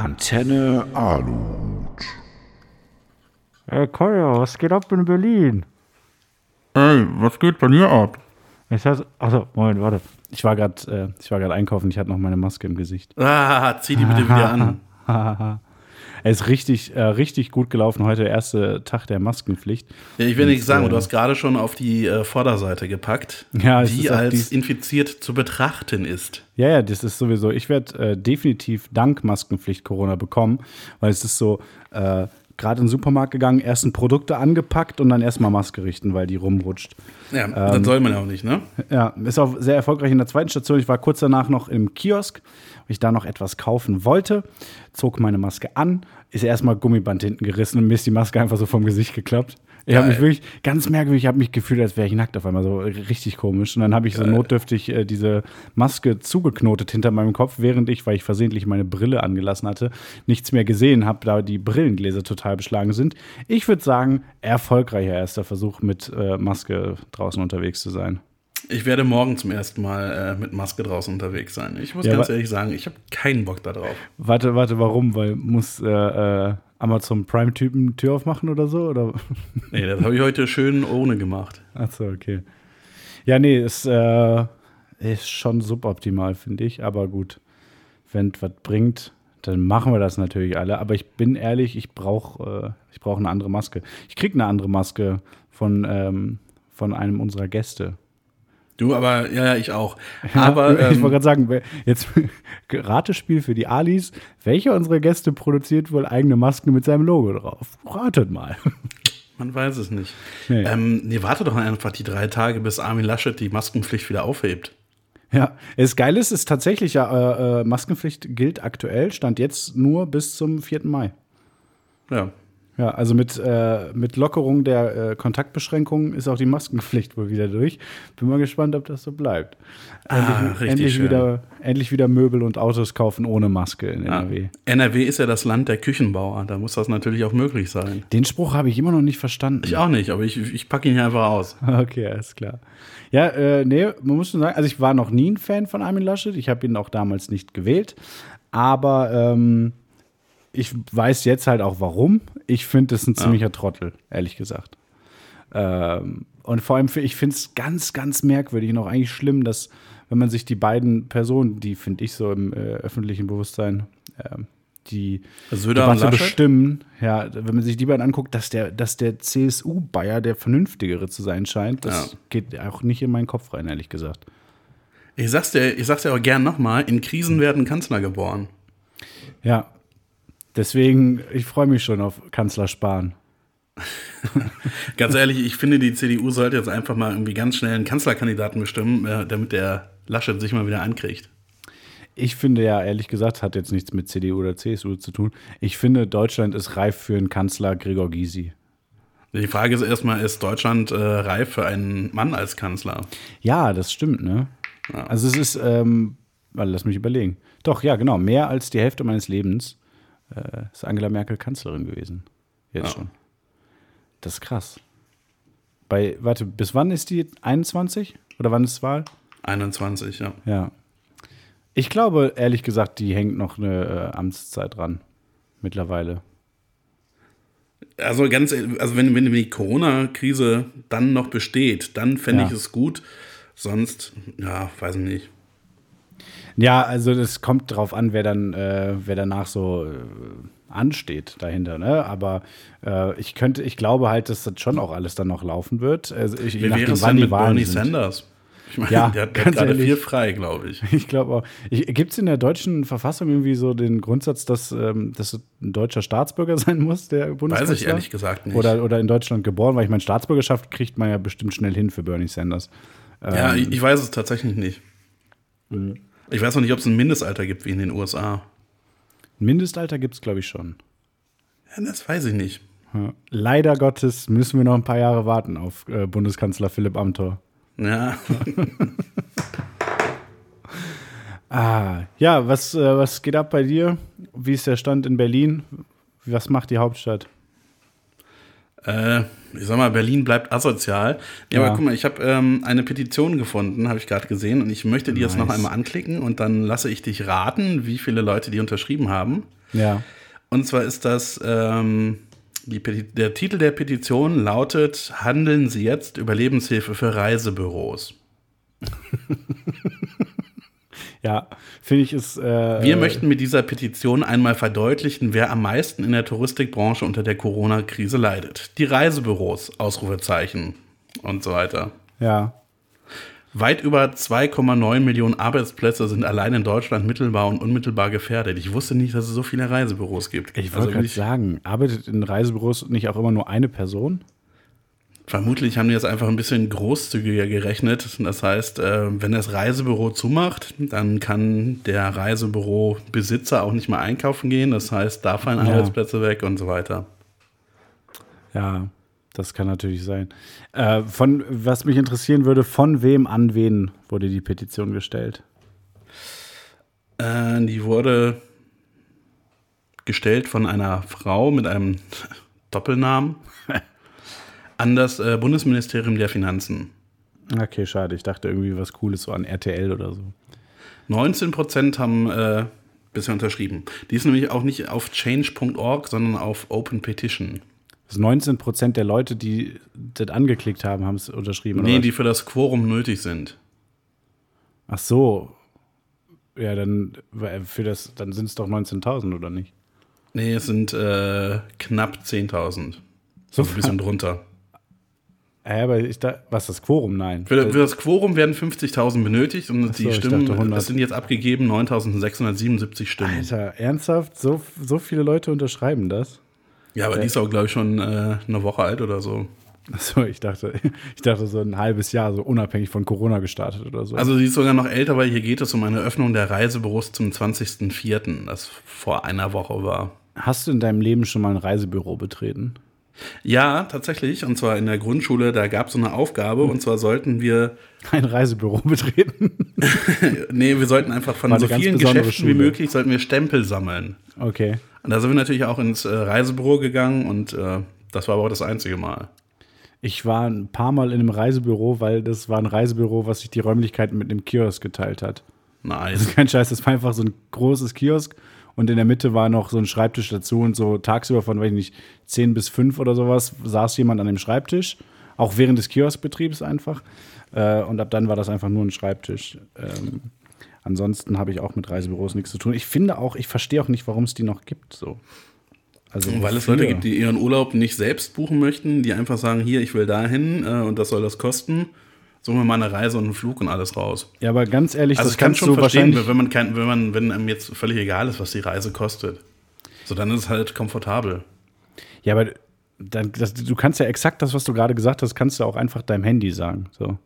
Antenne Aluhut. Ey, Koya, was geht ab in Berlin? Ey, was geht bei dir ab? Ich heißt, achso, Moment, warte. Ich war gerade äh, einkaufen, ich hatte noch meine Maske im Gesicht. Ah, zieh die bitte wieder an. Er ist richtig, äh, richtig gut gelaufen. Heute der erste Tag der Maskenpflicht. Ja, ich will nicht sagen, äh, du hast gerade schon auf die äh, Vorderseite gepackt, Ja, die als dies- infiziert zu betrachten ist. Ja, ja, das ist sowieso. Ich werde äh, definitiv dank Maskenpflicht Corona bekommen, weil es ist so, äh, gerade in den Supermarkt gegangen, ersten Produkte angepackt und dann erstmal Maske richten, weil die rumrutscht. Ja, das soll man ja auch nicht, ne? Ja, ist auch sehr erfolgreich in der zweiten Station. Ich war kurz danach noch im Kiosk, weil ich da noch etwas kaufen wollte, zog meine Maske an, ist erstmal Gummiband hinten gerissen und mir ist die Maske einfach so vom Gesicht geklappt. Ich habe mich wirklich ganz merkwürdig, ich habe mich gefühlt, als wäre ich nackt auf einmal, so richtig komisch. Und dann habe ich so notdürftig äh, diese Maske zugeknotet hinter meinem Kopf, während ich, weil ich versehentlich meine Brille angelassen hatte, nichts mehr gesehen habe, da die Brillengläser total beschlagen sind. Ich würde sagen, erfolgreicher erster Versuch mit äh, Maske draußen unterwegs zu sein. Ich werde morgen zum ersten Mal äh, mit Maske draußen unterwegs sein. Ich muss Ja, ganz ehrlich sagen, ich habe keinen Bock da drauf. Warte, warte, warum? Weil muss äh, äh, Amazon Prime-Typen Tür aufmachen oder so? Oder? Nee, das habe ich heute schön ohne gemacht. Achso, okay. Ja, nee, ist, äh, ist schon suboptimal, finde ich. Aber gut, wenn es was bringt, dann machen wir das natürlich alle. Aber ich bin ehrlich, ich brauche äh, ich brauch eine andere Maske. Ich krieg eine andere Maske von, ähm, von einem unserer Gäste. Du, aber ja, ja, ich auch. Aber ich ähm, wollte gerade sagen, jetzt Ratespiel für die Alis. Welcher unserer Gäste produziert wohl eigene Masken mit seinem Logo drauf? Ratet mal. man weiß es nicht. Nee. Ähm, nee, warte doch einfach die drei Tage, bis Armin Laschet die Maskenpflicht wieder aufhebt. Ja, das Geile ist, ist tatsächlich ja, äh, äh, Maskenpflicht gilt aktuell, stand jetzt nur bis zum 4. Mai. Ja. Ja, also mit, äh, mit Lockerung der äh, Kontaktbeschränkungen ist auch die Maskenpflicht wohl wieder durch. Bin mal gespannt, ob das so bleibt. Ah, richtig endlich, schön. wieder, endlich wieder Möbel und Autos kaufen ohne Maske in Ja. NRW. NRW ist ja das Land der Küchenbauer. Da muss das natürlich auch möglich sein. Den Spruch habe ich immer noch nicht verstanden. Ich auch nicht, aber ich, ich packe ihn hier einfach aus. Okay, alles klar. Ja, äh, nee, man muss schon sagen, also ich war noch nie ein Fan von Armin Laschet. Ich habe ihn auch damals nicht gewählt. Aber ähm, ich weiß jetzt halt auch warum. Ich finde es ein ziemlicher Trottel, ehrlich gesagt. Ähm, und vor allem, für- ich finde es ganz, ganz merkwürdig und auch eigentlich schlimm, dass, wenn man sich die beiden Personen, die finde ich so im äh, öffentlichen Bewusstsein, ähm, die Söder und Debatte bestimmen, ja, wenn man sich die beiden anguckt, dass der, dass der CSU-Bayer der vernünftigere zu sein scheint, das Ja. geht auch nicht in meinen Kopf rein, ehrlich gesagt. Ich sag's dir, ich sag's dir auch gern nochmal, in Krisen werden Kanzler geboren. Ja, deswegen, ich freue mich schon auf Kanzler Spahn. Ganz ehrlich, ich finde, die CDU sollte jetzt einfach mal irgendwie ganz schnell einen Kanzlerkandidaten bestimmen, äh, damit der Laschet sich mal wieder ankriegt. Ich finde ja, ehrlich gesagt, hat jetzt nichts mit CDU oder CSU zu tun. Ich finde, Deutschland ist reif für einen Kanzler Gregor Gysi. Die Frage ist erstmal, ist Deutschland äh, reif für einen Mann als Kanzler? Ja, das stimmt, ne? Ja. Also es ist, ähm, lass mich überlegen. Doch, ja, genau, mehr als die Hälfte meines Lebens äh, ist Angela Merkel Kanzlerin gewesen. Jetzt Ja. schon. Das ist krass. Bei, warte, bis wann ist die 21? Oder wann ist Wahl? 21, ja. Ja. Ich glaube, ehrlich gesagt, die hängt noch eine äh, Amtszeit dran. Mittlerweile. Also ganz, also wenn, wenn die Corona-Krise dann noch besteht, dann fände Ja. ich es gut. Sonst, ja, weiß ich nicht. Ja, also das kommt drauf an, wer dann, äh, wer danach so äh, ansteht dahinter, ne? Aber äh, ich könnte, ich glaube halt, dass das schon auch alles dann noch laufen wird. Also ich, Wie wäre es denn mit Bernie sind. Sanders? Ich meine, Ja, der hat, gerade viel frei, glaube ich. Ich glaube auch. Gibt es in der deutschen Verfassung irgendwie so den Grundsatz, dass, ähm, dass ein deutscher Staatsbürger sein muss, der Bundeskanzler? Weiß ich ehrlich gesagt nicht. Oder, oder in Deutschland geboren, weil ich meine, Staatsbürgerschaft kriegt man ja bestimmt schnell hin für Bernie Sanders. ja, Ähm. ich, ich weiß es tatsächlich nicht. Ich weiß noch nicht, ob es ein Mindestalter gibt wie in den USA. Mindestalter gibt es, glaube ich, schon. Ja, das weiß ich nicht. Leider Gottes müssen wir noch ein paar Jahre warten auf äh, Bundeskanzler Philipp Amthor. Ja, Ah, ja, was, äh, was geht ab bei dir? Wie ist der Stand in Berlin? Was macht die Hauptstadt? Äh, ich sag mal, Berlin bleibt asozial. Ja, Ja. aber guck mal, ich habe ähm, eine Petition gefunden, habe ich gerade gesehen, und ich möchte die jetzt noch Nice. einmal anklicken und dann lasse ich dich raten, wie viele Leute die unterschrieben haben. Ja. Und zwar ist das, ähm, der Titel der Petition lautet, handeln Sie jetzt Überlebenshilfe für Reisebüros. Ja, finde ich ist. Äh, Wir möchten mit dieser Petition einmal verdeutlichen, wer am meisten in der Touristikbranche unter der Corona-Krise leidet. Die Reisebüros, Ausrufezeichen und so weiter. Ja. Weit über 2,9 Millionen Arbeitsplätze sind allein in Deutschland mittelbar und unmittelbar gefährdet. Ich wusste nicht, dass es so viele Reisebüros gibt. Ich wollte Also gerade sagen, arbeitet in Reisebüros nicht auch immer nur eine Person? Vermutlich haben die jetzt einfach ein bisschen großzügiger gerechnet. Das heißt, äh, wenn das Reisebüro zumacht, dann kann der Reisebürobesitzer auch nicht mehr einkaufen gehen. Das heißt, da fallen Ja. Arbeitsplätze weg und so weiter. Ja, das kann natürlich sein. Äh, von was mich interessieren würde, von wem an wen wurde die Petition gestellt? Äh, die wurde gestellt von einer Frau mit einem Doppelnamen an das äh, Bundesministerium der Finanzen. Okay, schade. Ich dachte irgendwie was Cooles so an RTL oder so. 19 Prozent haben äh, bisher unterschrieben. Die ist nämlich auch nicht auf change.org, sondern auf Open Petition. Das 19 Prozent der Leute, die das angeklickt haben, haben es unterschrieben. Nee, die für das Quorum nötig sind. Ach so. Ja, dann äh, für das, dann sind es doch 19.000 oder nicht? Nee, es sind äh, knapp 10.000. So ein bisschen drunter. Ja, aber ich da, was das Quorum? Nein. Für, für das Quorum werden 50.000 benötigt und so, die Stimmen, dachte 100. es sind jetzt abgegeben 9.677 Stimmen. Alter, ernsthaft? So, so viele Leute unterschreiben das? Ja, aber die ist auch, glaube ich, schon äh, eine Woche alt oder so. Achso, ich dachte, ich dachte so ein halbes Jahr, so unabhängig von Corona gestartet oder so. Also die ist sogar noch älter, weil hier geht es um eine Öffnung der Reisebüros zum 20.04., das vor einer Woche war. Hast du in deinem Leben schon mal ein Reisebüro betreten? Ja, tatsächlich. Und zwar in der Grundschule, da gab es so eine Aufgabe. Und zwar sollten wir, Ein Reisebüro betreten? nee, wir sollten einfach von so vielen Geschäften wie Schule. möglich, sollten wir Stempel sammeln. Okay. Und da sind wir natürlich auch ins äh, Reisebüro gegangen und äh, das war aber auch das einzige Mal. Ich war ein paar Mal in einem Reisebüro, weil das war ein Reisebüro, was sich die Räumlichkeiten mit einem Kiosk geteilt hat. Das Nice. ist kein Scheiß, das war einfach so ein großes Kiosk und in der Mitte war noch so ein Schreibtisch dazu und so tagsüber von, weiß ich nicht, 10 bis 5 oder sowas saß jemand an dem Schreibtisch, auch während des Kioskbetriebs einfach. Äh, und ab dann war das einfach nur ein Schreibtisch. Ähm, ansonsten habe ich auch mit Reisebüros nichts zu tun. Ich finde auch, ich verstehe auch nicht, warum es die noch gibt. So. Also Weil es? Leute gibt, die ihren Urlaub nicht selbst buchen möchten, die einfach sagen, hier, ich will dahin äh, und das soll das kosten. Suchen wir mal eine Reise und einen Flug und alles raus. Ja, aber ganz ehrlich, Also das ich kann schon verstehen, wenn man kein, wenn man, wenn einem jetzt völlig egal ist, was die Reise kostet. So, dann ist es halt komfortabel. Ja, aber dann, das, du kannst ja exakt das, was du gerade gesagt hast, kannst du auch einfach deinem Handy sagen. So.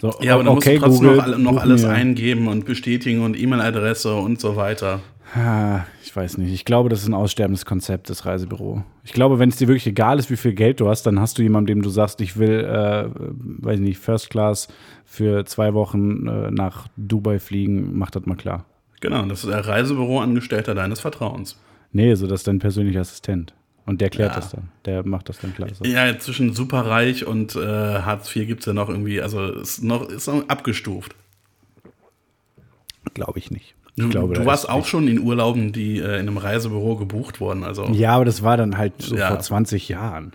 So, Ja, aber dann okay, musst du trotzdem Google, noch, noch alles mir- eingeben und bestätigen und E-Mail-Adresse und so weiter. Ah, ich weiß nicht. Ich glaube, das ist ein aussterbendes Konzept, das Reisebüro. Ich glaube, wenn es dir wirklich egal ist, wie viel Geld du hast, dann hast du jemanden, dem du sagst, ich will, äh, weiß ich nicht, First Class für zwei Wochen äh, nach Dubai fliegen, mach das mal klar. Genau, das ist der Reisebüroangestellter deines Vertrauens. Nee, so das ist dein persönlicher Assistent. Und der klärt Ja. das dann. Der macht das dann klar. Ja, zwischen Superreich und äh, Hartz IV gibt es ja noch irgendwie, also ist noch, ist noch abgestuft. Glaube ich nicht. Du, glaube, du warst auch schon in Urlauben, die äh, in einem Reisebüro gebucht wurden. Also Ja, aber das war dann halt so Ja. vor 20 Jahren.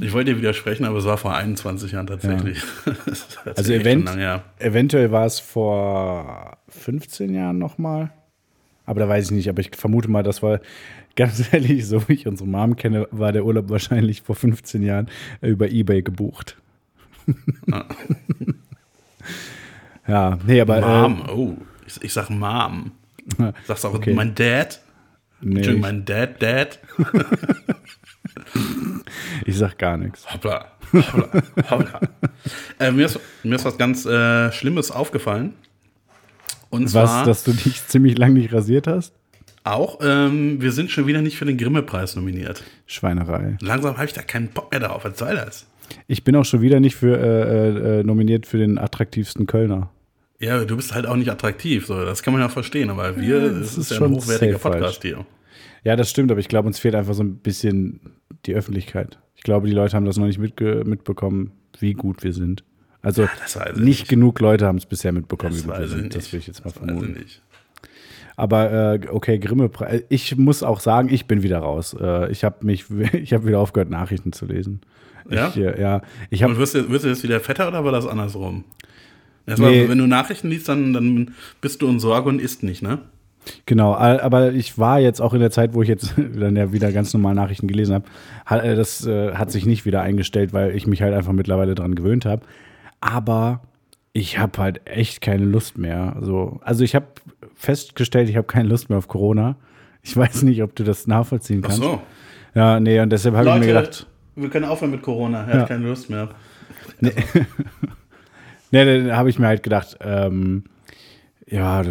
ich wollte dir widersprechen, aber es war vor 21 Jahren tatsächlich. Ist Also Event, lang her. eventuell war es vor 15 Jahren nochmal. Aber da weiß ich nicht. Aber ich vermute mal, das war ganz ehrlich, so wie ich unsere Mom kenne, war der Urlaub wahrscheinlich vor 15 Jahren über Ebay gebucht. ja, nee, aber. Mom, oh, ich, ich sag Mom. Äh, Sagst auch Okay. mein Dad? nee, Entschuldigung, mein Dad, Dad? ich sag gar nichts. Hoppla, hoppla, hoppla. äh, mir, ist, mir ist was ganz äh, Schlimmes aufgefallen. Und zwar Was, dass du dich ziemlich lang nicht rasiert hast? auch, ähm, wir sind schon wieder nicht für den Grimme-Preis nominiert. Schweinerei. Langsam habe ich da keinen Bock mehr drauf. Was soll das? Ich bin auch schon wieder nicht für äh, äh, nominiert für den attraktivsten Kölner. Ja, du bist halt auch nicht attraktiv. So, das kann man ja verstehen, aber wir, Ja, das das ist, ja ein schon hochwertiger safe Podcast hier. Ja, das stimmt, aber ich glaube, uns fehlt einfach so ein bisschen die Öffentlichkeit. Ich glaube, die Leute haben das noch nicht mitbekommen, wie gut wir sind. Also ich nicht nicht. genug Leute haben es bisher mitbekommen, Das wie gut wir sind. nicht. Das will ich jetzt mal Das vermuten. Aber äh, okay, Grimme, ich muss auch sagen, ich bin wieder raus. Äh, ich habe mich, ich habe wieder aufgehört, Nachrichten zu lesen. Ja? Ich, äh, ja. Ich hab, Und wirst du, wirst du jetzt wieder fetter oder war das andersrum? Erstmal, Nee. wenn du Nachrichten liest, dann, dann bist du in Sorge und isst nicht, ne? Genau, aber ich war jetzt auch in der Zeit, wo ich jetzt dann ja wieder ganz normal Nachrichten gelesen habe, äh, das äh, hat sich nicht wieder eingestellt, weil ich mich halt einfach mittlerweile dran gewöhnt habe. Aber ich habe halt echt keine Lust mehr. So, also ich habe festgestellt, ich habe keine Lust mehr auf Corona. Ich weiß nicht, ob du das nachvollziehen Ach kannst. so. Ja, nee, und deshalb habe ich mir gedacht, wir können aufhören mit Corona. Er Ja. hat keine Lust mehr. nee, dann habe ich mir halt gedacht, ähm, ja,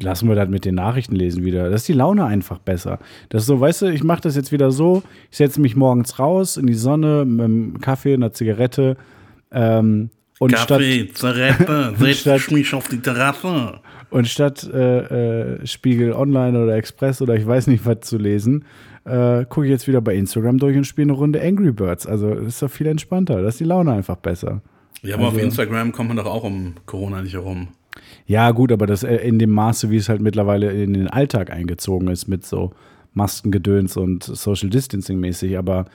lassen wir das mit den Nachrichten lesen wieder. Das ist die Laune einfach besser. Das ist so, weißt du, ich mache das jetzt wieder so, ich setze mich morgens raus in die Sonne mit einem Kaffee, einer Zigarette ähm, und statt, Kaffee, Zigarette, setz statt- mich auf die Terrasse. und statt äh, äh, Spiegel Online oder Express oder ich weiß nicht was zu lesen, äh, gucke ich jetzt wieder bei Instagram durch und spiele eine Runde Angry Birds. Also das ist doch viel entspannter. Da ist die Laune einfach besser. Ja, aber auf Also- Instagram kommt man doch auch um Corona nicht herum. Ja, gut, aber das äh, in dem Maße, wie es halt mittlerweile in den Alltag eingezogen ist, mit so Maskengedöns und Social Distancing mäßig. Aber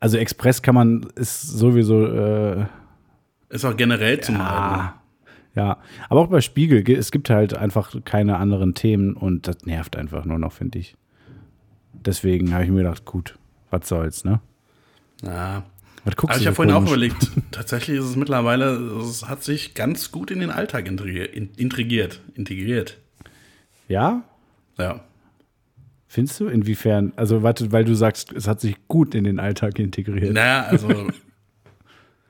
also Express kann man, ist sowieso, äh, Ist auch generell zum Halten. ah, ja. Aber auch bei Spiegel, ge- es gibt halt einfach keine anderen Themen und das nervt einfach nur noch, finde ich. Deswegen habe ich mir gedacht, gut, was soll's, ne? Ja. Guckst Aber ich habe vorhin auch überlegt, tatsächlich ist es mittlerweile, es hat sich ganz gut in den Alltag integriert. Integriert. integriert. Ja? Ja. Findest du? Inwiefern? Also, warte, weil du sagst, es hat sich gut in den Alltag integriert. Naja, also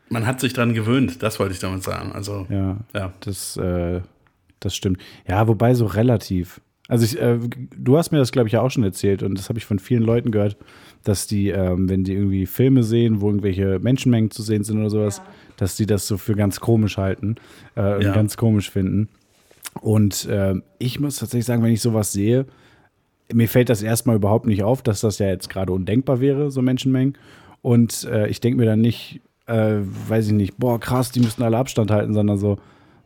man hat sich dran gewöhnt, das wollte ich damit sagen. Also, Ja. ja. Das, äh, das stimmt. Ja, wobei so relativ. Also ich, äh, du hast mir das, glaube ich, ja auch schon erzählt und das habe ich von vielen Leuten gehört, dass die, ähm, wenn die irgendwie Filme sehen, wo irgendwelche Menschenmengen zu sehen sind oder sowas, dass die das so für ganz komisch halten äh, und Ja. ganz komisch finden. Und ähm, ich muss tatsächlich sagen, wenn ich sowas sehe, mir fällt das erstmal überhaupt nicht auf, dass das ja jetzt gerade undenkbar wäre, so Menschenmengen. Und äh, ich denke mir dann nicht, äh, weiß ich nicht, boah, krass, die müssen alle Abstand halten, sondern so,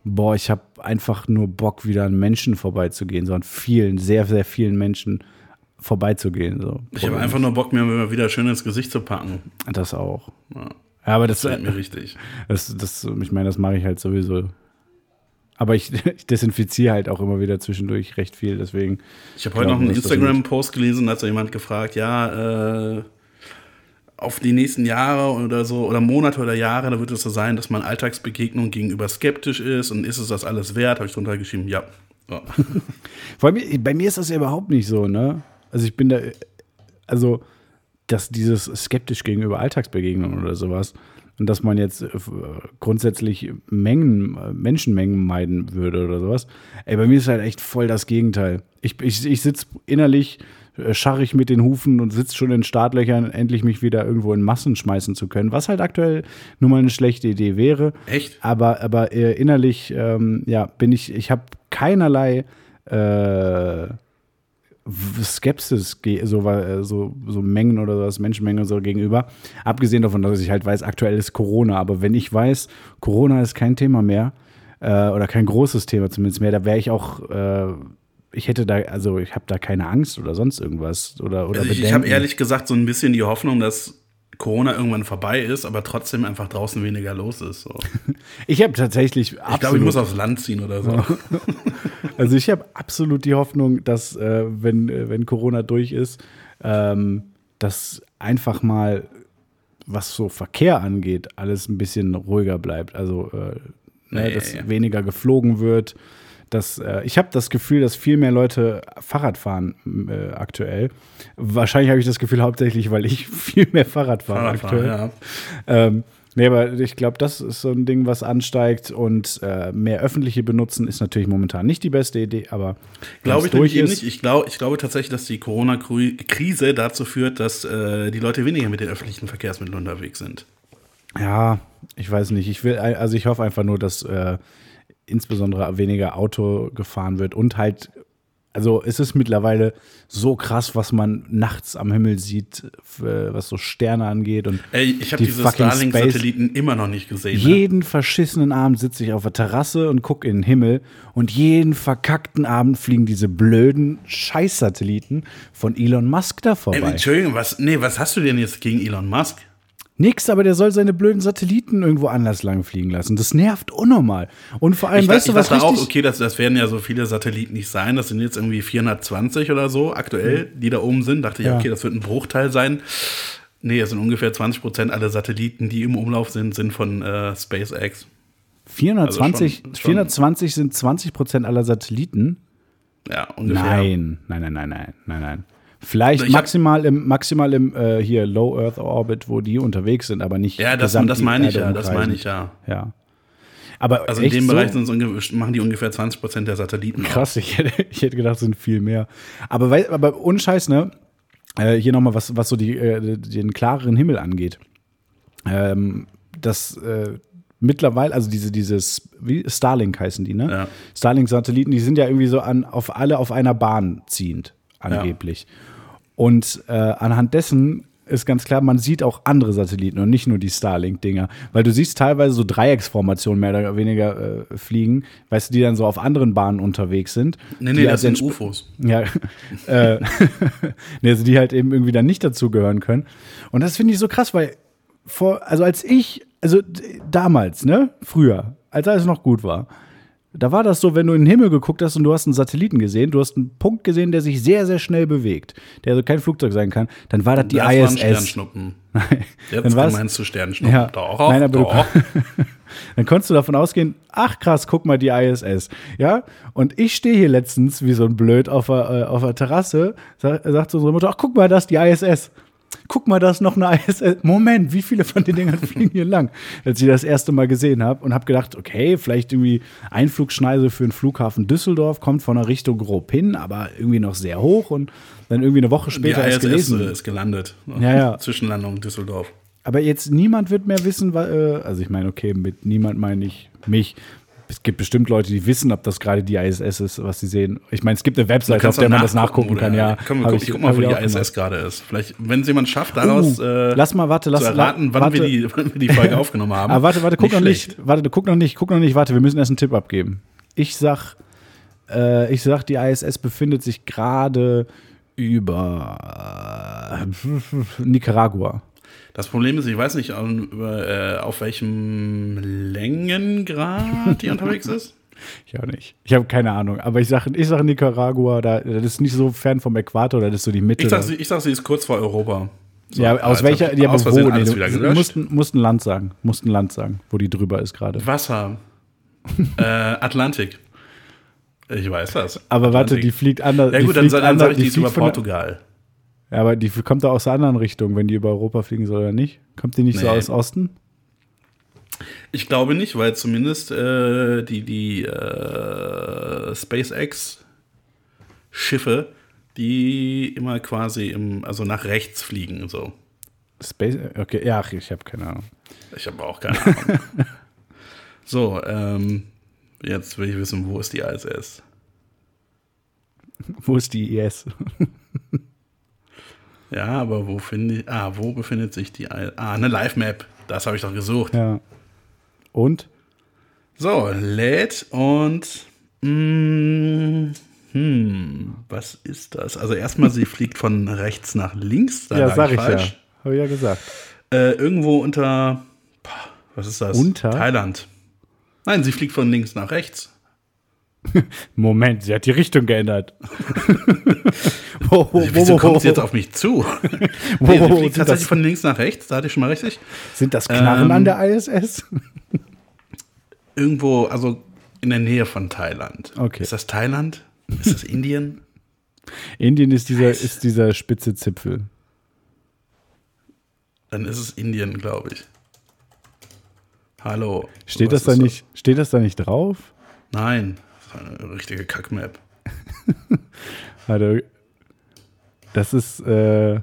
boah, ich habe einfach nur Bock, wieder an Menschen vorbeizugehen, so an vielen, sehr, sehr vielen Menschen vorbeizugehen. So. Ich habe einfach nur Bock, mir wieder schön ins Gesicht zu packen. Das auch. Ja, Ja, aber das, das fällt mir richtig. das, das ich meine, das mache ich halt sowieso. Aber ich, ich desinfiziere halt auch immer wieder zwischendurch recht viel, deswegen. Ich habe heute noch einen ist Instagram-Post gelesen, da hat so jemand gefragt, ja, äh, auf die nächsten Jahre oder so, oder Monate oder Jahre, da wird es so sein, dass man Alltagsbegegnungen gegenüber skeptisch ist und ist es das alles wert? Habe ich drunter geschrieben, ja. So. Vor allem, bei mir ist das ja überhaupt nicht so, ne? Also ich bin da, also, dass dieses skeptisch gegenüber Alltagsbegegnungen oder sowas und dass man jetzt äh, grundsätzlich Mengen, Menschenmengen meiden würde oder sowas. Ey, bei mir ist halt echt voll das Gegenteil. Ich, ich, ich sitze innerlich scharrig mit den Hufen und sitze schon in Startlöchern, endlich mich wieder irgendwo in Massen schmeißen zu können, was halt aktuell nun mal eine schlechte Idee wäre. Echt? Aber, aber äh, innerlich, ähm, ja, bin ich, ich habe keinerlei äh, Skepsis, so, äh, so, so Mengen oder sowas, Menschenmengen so gegenüber. Abgesehen davon, dass ich halt weiß, aktuell ist Corona. Aber wenn ich weiß, Corona ist kein Thema mehr, äh, oder kein großes Thema zumindest mehr, da wäre ich auch, äh, ich hätte da, also ich habe da keine Angst oder sonst irgendwas. Oder, oder Also ich ich habe ehrlich gesagt so ein bisschen die Hoffnung, dass Corona irgendwann vorbei ist, aber trotzdem einfach draußen weniger los ist. So. Ich habe tatsächlich Ich glaube, ich muss aufs Land ziehen oder so. Also ich habe absolut die Hoffnung, dass äh, wenn, äh, wenn Corona durch ist, ähm, dass einfach mal, was so Verkehr angeht, alles ein bisschen ruhiger bleibt. Also äh, ne, Ja, ja, dass ja. weniger geflogen wird. Dass, äh, ich habe das Gefühl, dass viel mehr Leute Fahrrad fahren äh, aktuell. Wahrscheinlich habe ich das Gefühl hauptsächlich, weil ich viel mehr Fahrrad fahre aktuell. ja. Ähm, nee, aber ich glaube, das ist so ein Ding, was ansteigt und äh, mehr öffentliche benutzen ist natürlich momentan nicht die beste Idee, aber Glaube ich eben ist- nicht. Ich, glaub, ich glaube tatsächlich, dass die Corona-Krise dazu führt, dass äh, die Leute weniger mit den öffentlichen Verkehrsmitteln unterwegs sind. Ja, ich weiß nicht. Ich will, also ich hoffe einfach nur, dass äh, insbesondere weniger Auto gefahren wird und halt also es ist mittlerweile so krass, was man nachts am Himmel sieht, äh, was so Sterne angeht. Und Ey, ich habe die diese Starlink-Satelliten immer noch nicht gesehen. Ne? jeden verschissenen Abend sitze ich auf der Terrasse und gucke in den Himmel und jeden verkackten Abend fliegen diese blöden Scheiß-Satelliten von Elon Musk da Ey, vorbei. Entschuldigung, was, nee, was hast du denn jetzt gegen Elon Musk? Nix, aber der soll seine blöden Satelliten irgendwo anders lang fliegen lassen. Das nervt unnormal. Und vor allem, Ich, weißt ich du, was dachte richtig... auch, okay, das, das werden ja so viele Satelliten nicht sein. Das sind jetzt irgendwie 420 oder so aktuell, die da oben sind. Dachte ich, Ja. okay, das wird ein Bruchteil sein. Nee, es sind ungefähr 20 Prozent aller Satelliten, die im Umlauf sind, sind von äh, SpaceX. 420, also schon- schon- 420 sind 20 Prozent aller Satelliten. Ja, ungefähr. Nein, nein, nein, nein, nein, nein, nein. Vielleicht Ich maximal im, maximal im äh, hier Low Earth Orbit, wo die unterwegs sind, aber nicht. Ja, das, das meine ich ja, das meine ich ja. Ja. Aber Also in dem so? Bereich unge- machen die ungefähr 20 Prozent der Satelliten. Krass, ich hätte, ich hätte gedacht, es sind viel mehr. Aber, wei- aber ohne Scheiß, ne? Äh, hier nochmal, was, was so die, äh, den klareren Himmel angeht. Ähm, das äh, mittlerweile, also diese, dieses, wie Starlink heißen die, ne? Ja. Starlink-Satelliten, die sind ja irgendwie so an, auf alle auf einer Bahn ziehend, angeblich. Und äh, anhand dessen ist ganz klar, man sieht auch andere Satelliten und nicht nur die Starlink-Dinger. Weil du siehst teilweise so Dreiecksformationen mehr oder weniger äh, fliegen, weißt du, die dann so auf anderen Bahnen unterwegs sind. Nee, nee, halt das sind entsp- UFOs. Ja, äh, nee, also die halt eben irgendwie dann nicht dazugehören können. Und das finde ich so krass, weil vor, also als ich, also damals, ne, früher, als alles noch gut war, da war das so, wenn du in den Himmel geguckt hast und du hast einen Satelliten gesehen, du hast einen Punkt gesehen, der sich sehr, sehr schnell bewegt, der also kein Flugzeug sein kann, dann war das die das waren ISS. Sternschnuppen. Nein, Jetzt dann war's- meinst du Sternschnuppen. ja, Doch, nein, aber doch. Du, dann konntest du davon ausgehen, ach krass, guck mal die ISS. Ja, und ich stehe hier letztens wie so ein Blöd auf der, äh, auf der Terrasse, sag, sagt unsere Mutter, ach guck mal, das ist die ISS. Guck mal, da ist noch eine ISS. Moment, wie viele von den Dingern fliegen hier lang? Als ich das erste Mal gesehen habe und habe gedacht, okay, vielleicht irgendwie Einflugschneise für den Flughafen Düsseldorf, kommt von der Richtung grob hin, aber irgendwie noch sehr hoch und dann irgendwie eine Woche später ISS gelesen. ist gelandet. Ja, ja. Zwischenlandung Düsseldorf. Aber jetzt niemand wird mehr wissen, wa- äh, also ich meine, okay, mit niemand meine ich mich. Es gibt bestimmt Leute, die wissen, ob das gerade die ISS ist, was sie sehen. Ich meine, es gibt eine Webseite, auf der man das nachgucken kann, ja. Komm, wir gucken, ich- ich guck mal, wo die ISS gemacht. gerade ist. Vielleicht, wenn es jemand schafft, daraus Uh, äh, lass mal, warte, lass zu erraten, wann, warte, wir die, wann wir die Folge aufgenommen haben. Aber warte, warte, guck noch schlecht. nicht. Warte, guck noch nicht, guck noch nicht, warte, wir müssen erst einen Tipp abgeben. Ich sag, äh, ich sag, die ISS befindet sich gerade über äh, Nicaragua. Das Problem ist, ich weiß nicht, an- über, äh, auf welchem Längengrad die unterwegs ist. Ich auch nicht. Ich habe keine Ahnung. Aber ich sage ich sag Nicaragua, da, das ist nicht so fern vom Äquator, das ist so die Mitte. Ich sag, da. sie, sag, sie ist kurz vor Europa. So, ja, aus welcher, ja, aber aus wo? Nee, alles du wieder du gelöscht. musst, ein- musst ein Land sagen. Musst ein Land sagen, wo die drüber ist gerade. Wasser. äh, Atlantik. Ich weiß das. Aber warte, Atlantik. die fliegt anders. Ja die gut, dann, dann sage ich, die ist fliegt über Portugal. Ja, aber die kommt da aus der anderen Richtung, wenn die über Europa fliegen soll oder nicht? Kommt die nicht so Nee. aus Osten? Ich glaube nicht, weil zumindest äh, die, die äh, SpaceX-Schiffe, die immer quasi im, also nach rechts fliegen. So. Space, okay, ja, ich habe keine Ahnung. Ich habe auch keine Ahnung. so, ähm, jetzt will ich wissen, wo ist die ISS? Wo ist die IS? Ja, aber wo finde ich. Ah, wo befindet sich die? Ah, eine Live-Map. Das habe ich doch gesucht. ja. Und? So, lädt und. Mm, hm, was ist das? Also, erstmal, sie fliegt von rechts nach links. Da ja, sag ich falsch. ja. Habe ich ja gesagt. Äh, irgendwo unter. Was ist das? Unter? Thailand. Nein, sie fliegt von links nach rechts. Moment, sie hat die Richtung geändert. wo, wo, Wieso wo, kommt sie jetzt auf mich zu? wo, nee, wo, sind, tatsächlich das, von links nach rechts, da hatte ich schon mal richtig. sind das Knarren Ähm, an der ISS? Irgendwo, also in der Nähe von Thailand. Okay. Ist das Thailand? Ist das Indien? Indien ist dieser, ist dieser spitze Zipfel. Dann ist es Indien, glaube ich. Hallo. Steht das, da ist nicht, steht das da nicht drauf? Nein, eine richtige Kackmap. Warte. Das ist, äh,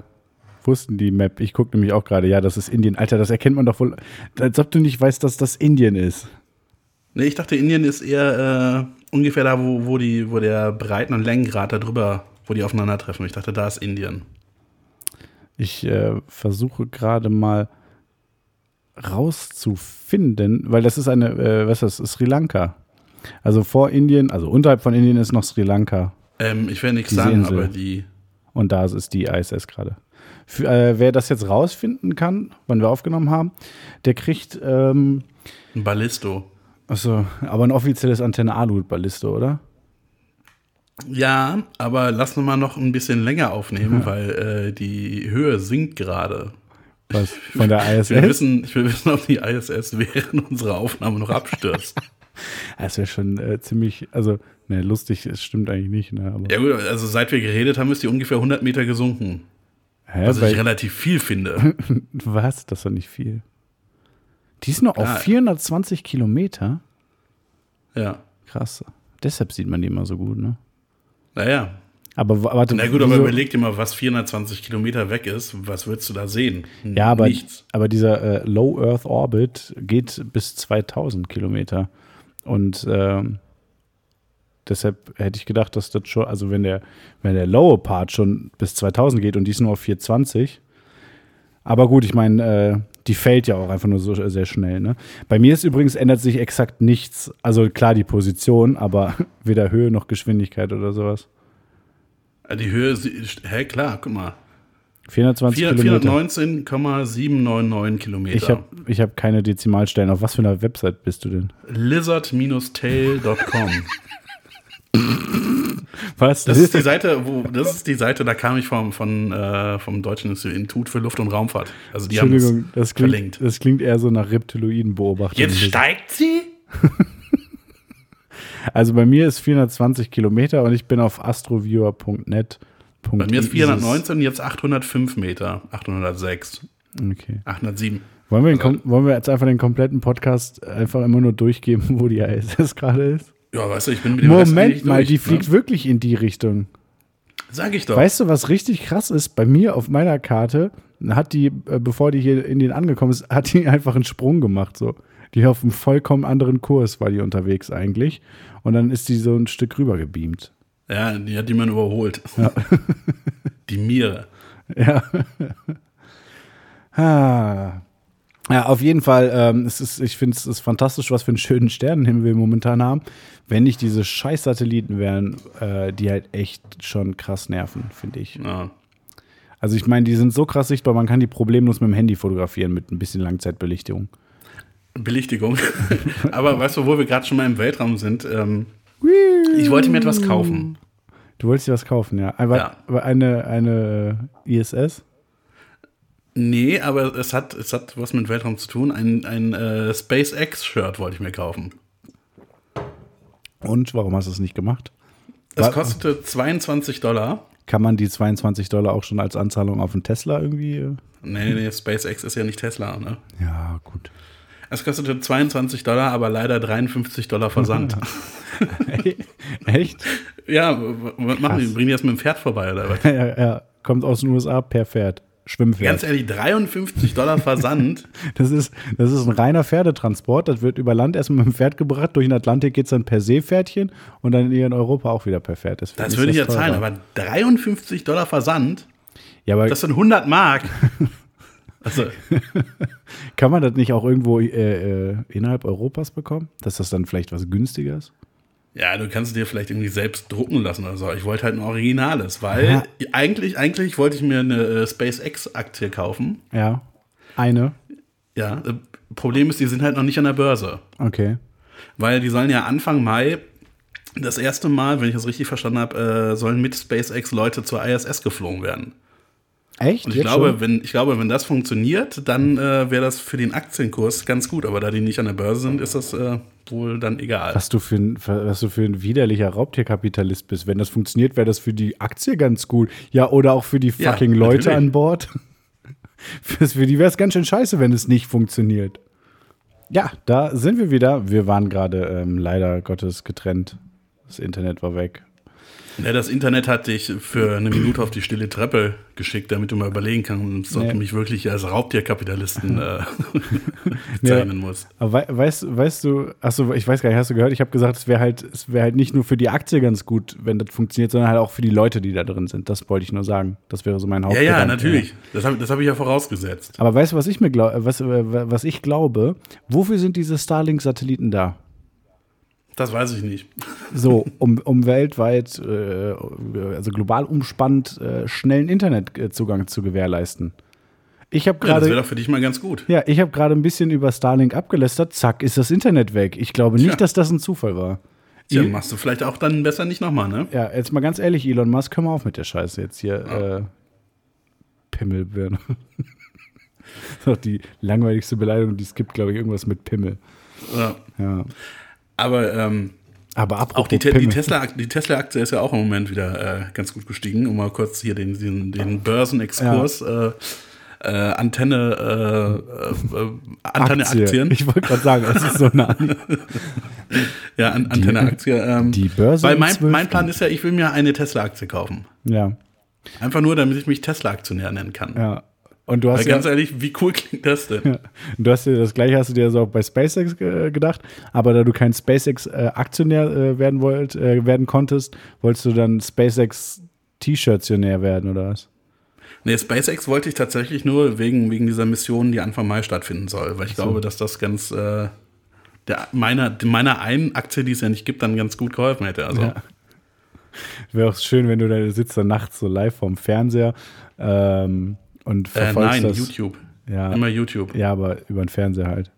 wussten die Map. Ich gucke nämlich auch gerade. Ja, das ist Indien. Alter, das erkennt man doch wohl. Als ob du nicht weißt, dass das Indien ist. Nee, ich dachte, Indien ist eher ungefähr da, wo, wo, die, wo der Breiten- und Längengrad da drüber, wo die aufeinandertreffen. Ich dachte, da ist Indien. Ich äh, versuche gerade mal rauszufinden, weil das ist eine, äh, was ist das, Sri Lanka. Also vor Indien, also unterhalb von Indien ist noch Sri Lanka. Ähm, ich will nichts sagen, Insel. aber die. Und da ist die ISS gerade. Äh, wer das jetzt rausfinden kann, wann wir aufgenommen haben, der kriegt, ähm, Ein Ballisto. achso, aber ein offizielles Antenne Alu Ballisto, oder? Ja, aber lass uns mal noch ein bisschen länger aufnehmen, weil äh, die Höhe sinkt gerade. Was? Von der Ich will, ISS? wissen, ich will wissen, ob die ISS während unserer Aufnahme noch abstürzt. Das wäre schon äh, ziemlich, also, ne, lustig, es stimmt eigentlich nicht, ne? Aber, ja gut, also seit wir geredet haben, ist die ungefähr 100 Meter gesunken. Hä, Was weil- ich relativ viel finde. Was? Das ist doch nicht viel. Die ist nur Klar. auf 420 Kilometer. Ja. Krass. Deshalb sieht man die immer so gut, ne? Naja. Aber wa- warte, Na gut, aber überleg dir mal, was 420 Kilometer weg ist. Was würdest du da sehen? Ja, aber, Nichts. aber dieser äh, Low Earth Orbit geht bis 2000 Kilometer. Und ähm, deshalb hätte ich gedacht, dass das schon, also wenn der, wenn der Lower Part schon bis 2000 geht und die ist nur auf 420. Aber gut, ich meine, äh, die fällt ja auch einfach nur so sehr schnell. Ne? Bei mir ist übrigens ändert sich exakt nichts. Also klar die Position, aber weder Höhe noch Geschwindigkeit oder sowas. Die Höhe, hä, klar, guck mal. 420 4- Kilometer. 419,799 Kilometer. Ich habe ich hab keine Dezimalstellen. Auf was für einer Website bist du denn? Lizard-tail.com. Was? Das ist die Seite, wo, das ist die Seite, da kam ich vom, von, äh, vom Deutschen Institut für Luft- und Raumfahrt. Also die haben Entschuldigung, es das klingt, verlinkt. das klingt eher so nach Reptiloiden-Beobachtung. Jetzt steigt sie? Also bei mir ist 420 Kilometer und ich bin auf astroviewer.net. Bei mir ist 419, jetzt 805 Meter. 806, Okay. 807. Wollen wir, Also- wollen wir jetzt einfach den kompletten Podcast einfach immer nur durchgeben, wo die ISS gerade ist? Ja, weißt du, ich bin mit dem Rest Moment eigentlich mal, durch, die fliegt Ne? wirklich in die Richtung. Sag ich doch. Weißt du, was richtig krass ist? Bei mir auf meiner Karte hat die, äh, bevor die hier in den angekommen ist, hat die einfach einen Sprung gemacht. So. Die auf einem vollkommen anderen Kurs war die unterwegs eigentlich. Und dann ist die so ein Stück rüber gebeamt. Ja, die hat jemand überholt. die Mire. Ja. ah. Ja, auf jeden Fall, ähm, es ist, ich finde es fantastisch, was für einen schönen Sternenhimmel wir momentan haben. Wenn nicht diese scheiß Satelliten wären, äh, die halt echt schon krass nerven, finde ich. Ja. Also ich meine, die sind so krass sichtbar, man kann die problemlos mit dem Handy fotografieren mit ein bisschen Langzeitbelichtung. Belichtigung. Aber weißt du, wo wir gerade schon mal im Weltraum sind, ähm, ich wollte mir etwas kaufen. Du wolltest dir was kaufen, ja. Aber, Ja. aber eine, eine äh, ISS? Nee, aber es hat, es hat was mit Weltraum zu tun. Ein, ein äh, SpaceX-Shirt wollte ich mir kaufen. Und warum hast du es nicht gemacht? Wa- kostete 22 Dollar. Kann man die 22 Dollar auch schon als Anzahlung auf einen Tesla irgendwie? äh? Nee, nee, SpaceX ist ja nicht Tesla, ne? Ja, gut. Es kostete 22 Dollar, aber leider 53 Dollar Versand. Echt? ja, was machen die? Bringen die das mit dem Pferd vorbei oder was? ja, ja, kommt aus den USA per Pferd. Schwimmpferd. Ganz ehrlich, 53 Dollar Versand. Das ist, das ist ein reiner Pferdetransport. Das wird über Land erstmal mit dem Pferd gebracht. Durch den Atlantik geht es dann per Seepferdchen und dann hier in Europa auch wieder per Pferd. Das ist würde ich ja zahlen, aber 53 Dollar Versand, Ja, aber das sind 100 Mark. Also, kann man das nicht auch irgendwo äh, äh, innerhalb Europas bekommen? Dass das dann vielleicht was günstiger ist? ja, du kannst es dir vielleicht irgendwie selbst drucken lassen oder so. Ich wollte halt ein Originales, weil eigentlich, eigentlich wollte ich mir eine äh, SpaceX-Aktie kaufen. Ja. Eine. Ja, äh, Problem ist, die sind halt noch nicht an der Börse. Okay. Weil die sollen ja Anfang Mai das erste Mal, wenn ich das richtig verstanden habe, sollen mit SpaceX Leute zur ISS geflogen werden. Echt? Und ich Jetzt glaube, schon? wenn, ich glaube, wenn das funktioniert, dann äh, wäre das für den Aktienkurs ganz gut. Aber da die nicht an der Börse sind, ist das äh, wohl dann egal. Was du, für ein, was du für ein widerlicher Raubtierkapitalist bist. Wenn das funktioniert, wäre das für die Aktie ganz gut. Ja, oder auch für die Ja, fucking Leute natürlich. an Bord. Für die wäre es ganz schön scheiße, wenn es nicht funktioniert. Ja, da sind wir wieder. Wir waren gerade ähm, leider Gottes getrennt. Das Internet war weg. Ja, das Internet hat dich für eine Minute auf die stille Treppe geschickt, damit du mal überlegen kannst, ob Ja. du mich wirklich als Raubtierkapitalisten äh, bezeichnen musst. Aber wei- weißt, weißt du, achso, ich weiß gar nicht, hast du gehört? Ich habe gesagt, es wäre halt, es wäre halt nicht nur für die Aktie ganz gut, wenn das funktioniert, sondern halt auch für die Leute, die da drin sind. Das wollte ich nur sagen. Das wäre so mein Ja, Hauptgedanke. ja, natürlich. Das habe das hab ich ja vorausgesetzt. Aber weißt du, was ich mir glaube, was, äh, was ich glaube? Wofür sind diese Starlink-Satelliten da? Das weiß ich nicht. So, um, um weltweit, äh, also global umspannt, äh, schnellen Internetzugang zu gewährleisten. Ich habe Ja, das wäre gerade, doch für dich mal ganz gut. ja, ich habe gerade ein bisschen über Starlink abgelästert. Zack, ist das Internet weg. Ich glaube nicht, Tja. dass das ein Zufall war. Tja, Il- machst du vielleicht auch dann besser nicht nochmal, ne? Ja, jetzt mal ganz ehrlich, Elon Musk, hör mal auf mit der Scheiße jetzt hier. Äh, Pimmelbirne. das ist doch die langweiligste Beleidigung, die es gibt, glaube ich, irgendwas mit Pimmel. Ja. Ja. Aber ähm, Aber auch die, Te die. Tesla- Tesla-Aktie ist ja auch im Moment wieder äh, ganz gut gestiegen, um mal kurz hier den, den, den Börsenexkurs. Äh, äh, Antenne, äh, äh, Antenne Aktie. Aktien. Ich wollte gerade sagen, es ist so nah. ja, An Antenne Aktie. Ähm, die Börse Weil mein, mein Plan ist ja, ich will mir eine Tesla-Aktie kaufen. Ja, Einfach nur, damit ich mich Tesla-Aktionär nennen kann. ja. Und du hast ja, ganz ehrlich, wie cool klingt das denn? Ja. Du hast dir das gleiche hast du dir so auch bei SpaceX ge gedacht, aber da du kein SpaceX-Aktionär äh, werden wollt, äh, werden konntest, wolltest du dann SpaceX T-Shirtsionär werden oder was? Nee, SpaceX wollte ich tatsächlich nur wegen, wegen dieser Mission, die Anfang Mai stattfinden soll, weil ich glaube, dass das ganz äh, der, meiner, meiner einen Aktie, die es ja nicht gibt, dann ganz gut geholfen hätte. Also, Ja. Wäre auch schön, wenn du da sitzt dann nachts so live vorm Fernseher ähm, und äh, verfolgst nein, das. YouTube. Ja, Immer YouTube. ja, aber über den Fernseher halt.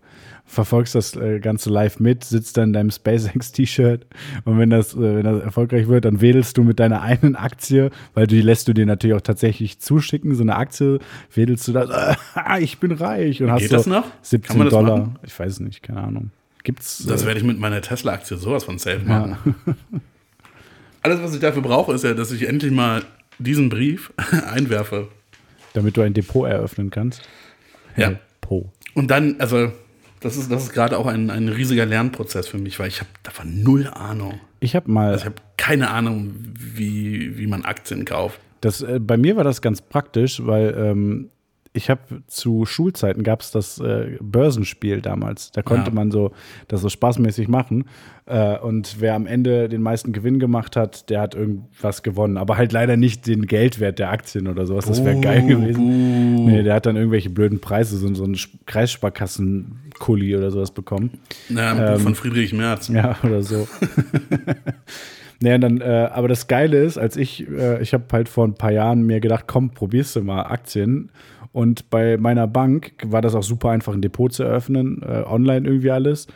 Verfolgst das äh, Ganze live mit, sitzt dann in deinem SpaceX-T-Shirt und wenn das, äh, wenn das erfolgreich wird, dann wedelst du mit deiner einen Aktie, weil die lässt du dir natürlich auch tatsächlich zuschicken, so eine Aktie, wedelst du da, äh, ich bin reich und hast Geht so das noch? 17 Kann man das Dollar. machen? Ich weiß es nicht, keine Ahnung. Gibt's. Das äh, werde ich mit meiner Tesla-Aktie sowas von safe ja. machen. Alles, was ich dafür brauche, ist ja, dass ich endlich mal diesen Brief einwerfe. Damit du ein Depot eröffnen kannst. Ja. Depot. Und dann, also, das ist, das ist gerade auch ein, ein riesiger Lernprozess für mich, weil ich habe davon null Ahnung. Ich habe mal, Also ich habe keine Ahnung, wie, wie man Aktien kauft. das, äh, bei mir war das ganz praktisch, weil ähm, ich habe zu Schulzeiten gab es das äh, Börsenspiel damals. Da konnte Ja. man so das so spaßmäßig machen. Äh, und wer am Ende den meisten Gewinn gemacht hat, der hat irgendwas gewonnen. Aber halt leider nicht den Geldwert der Aktien oder sowas. Das wäre geil gewesen. Nee, der hat dann irgendwelche blöden Preise, so, so einen Kreissparkassen-Kuli oder sowas bekommen. Ja, Buch von Friedrich Merz. Ja, oder so. naja, dann, äh, aber das Geile ist, als ich, äh, ich habe halt vor ein paar Jahren mir gedacht, komm, probierst du mal Aktien. Und bei meiner Bank war das auch super einfach, ein Depot zu eröffnen, äh, online irgendwie alles.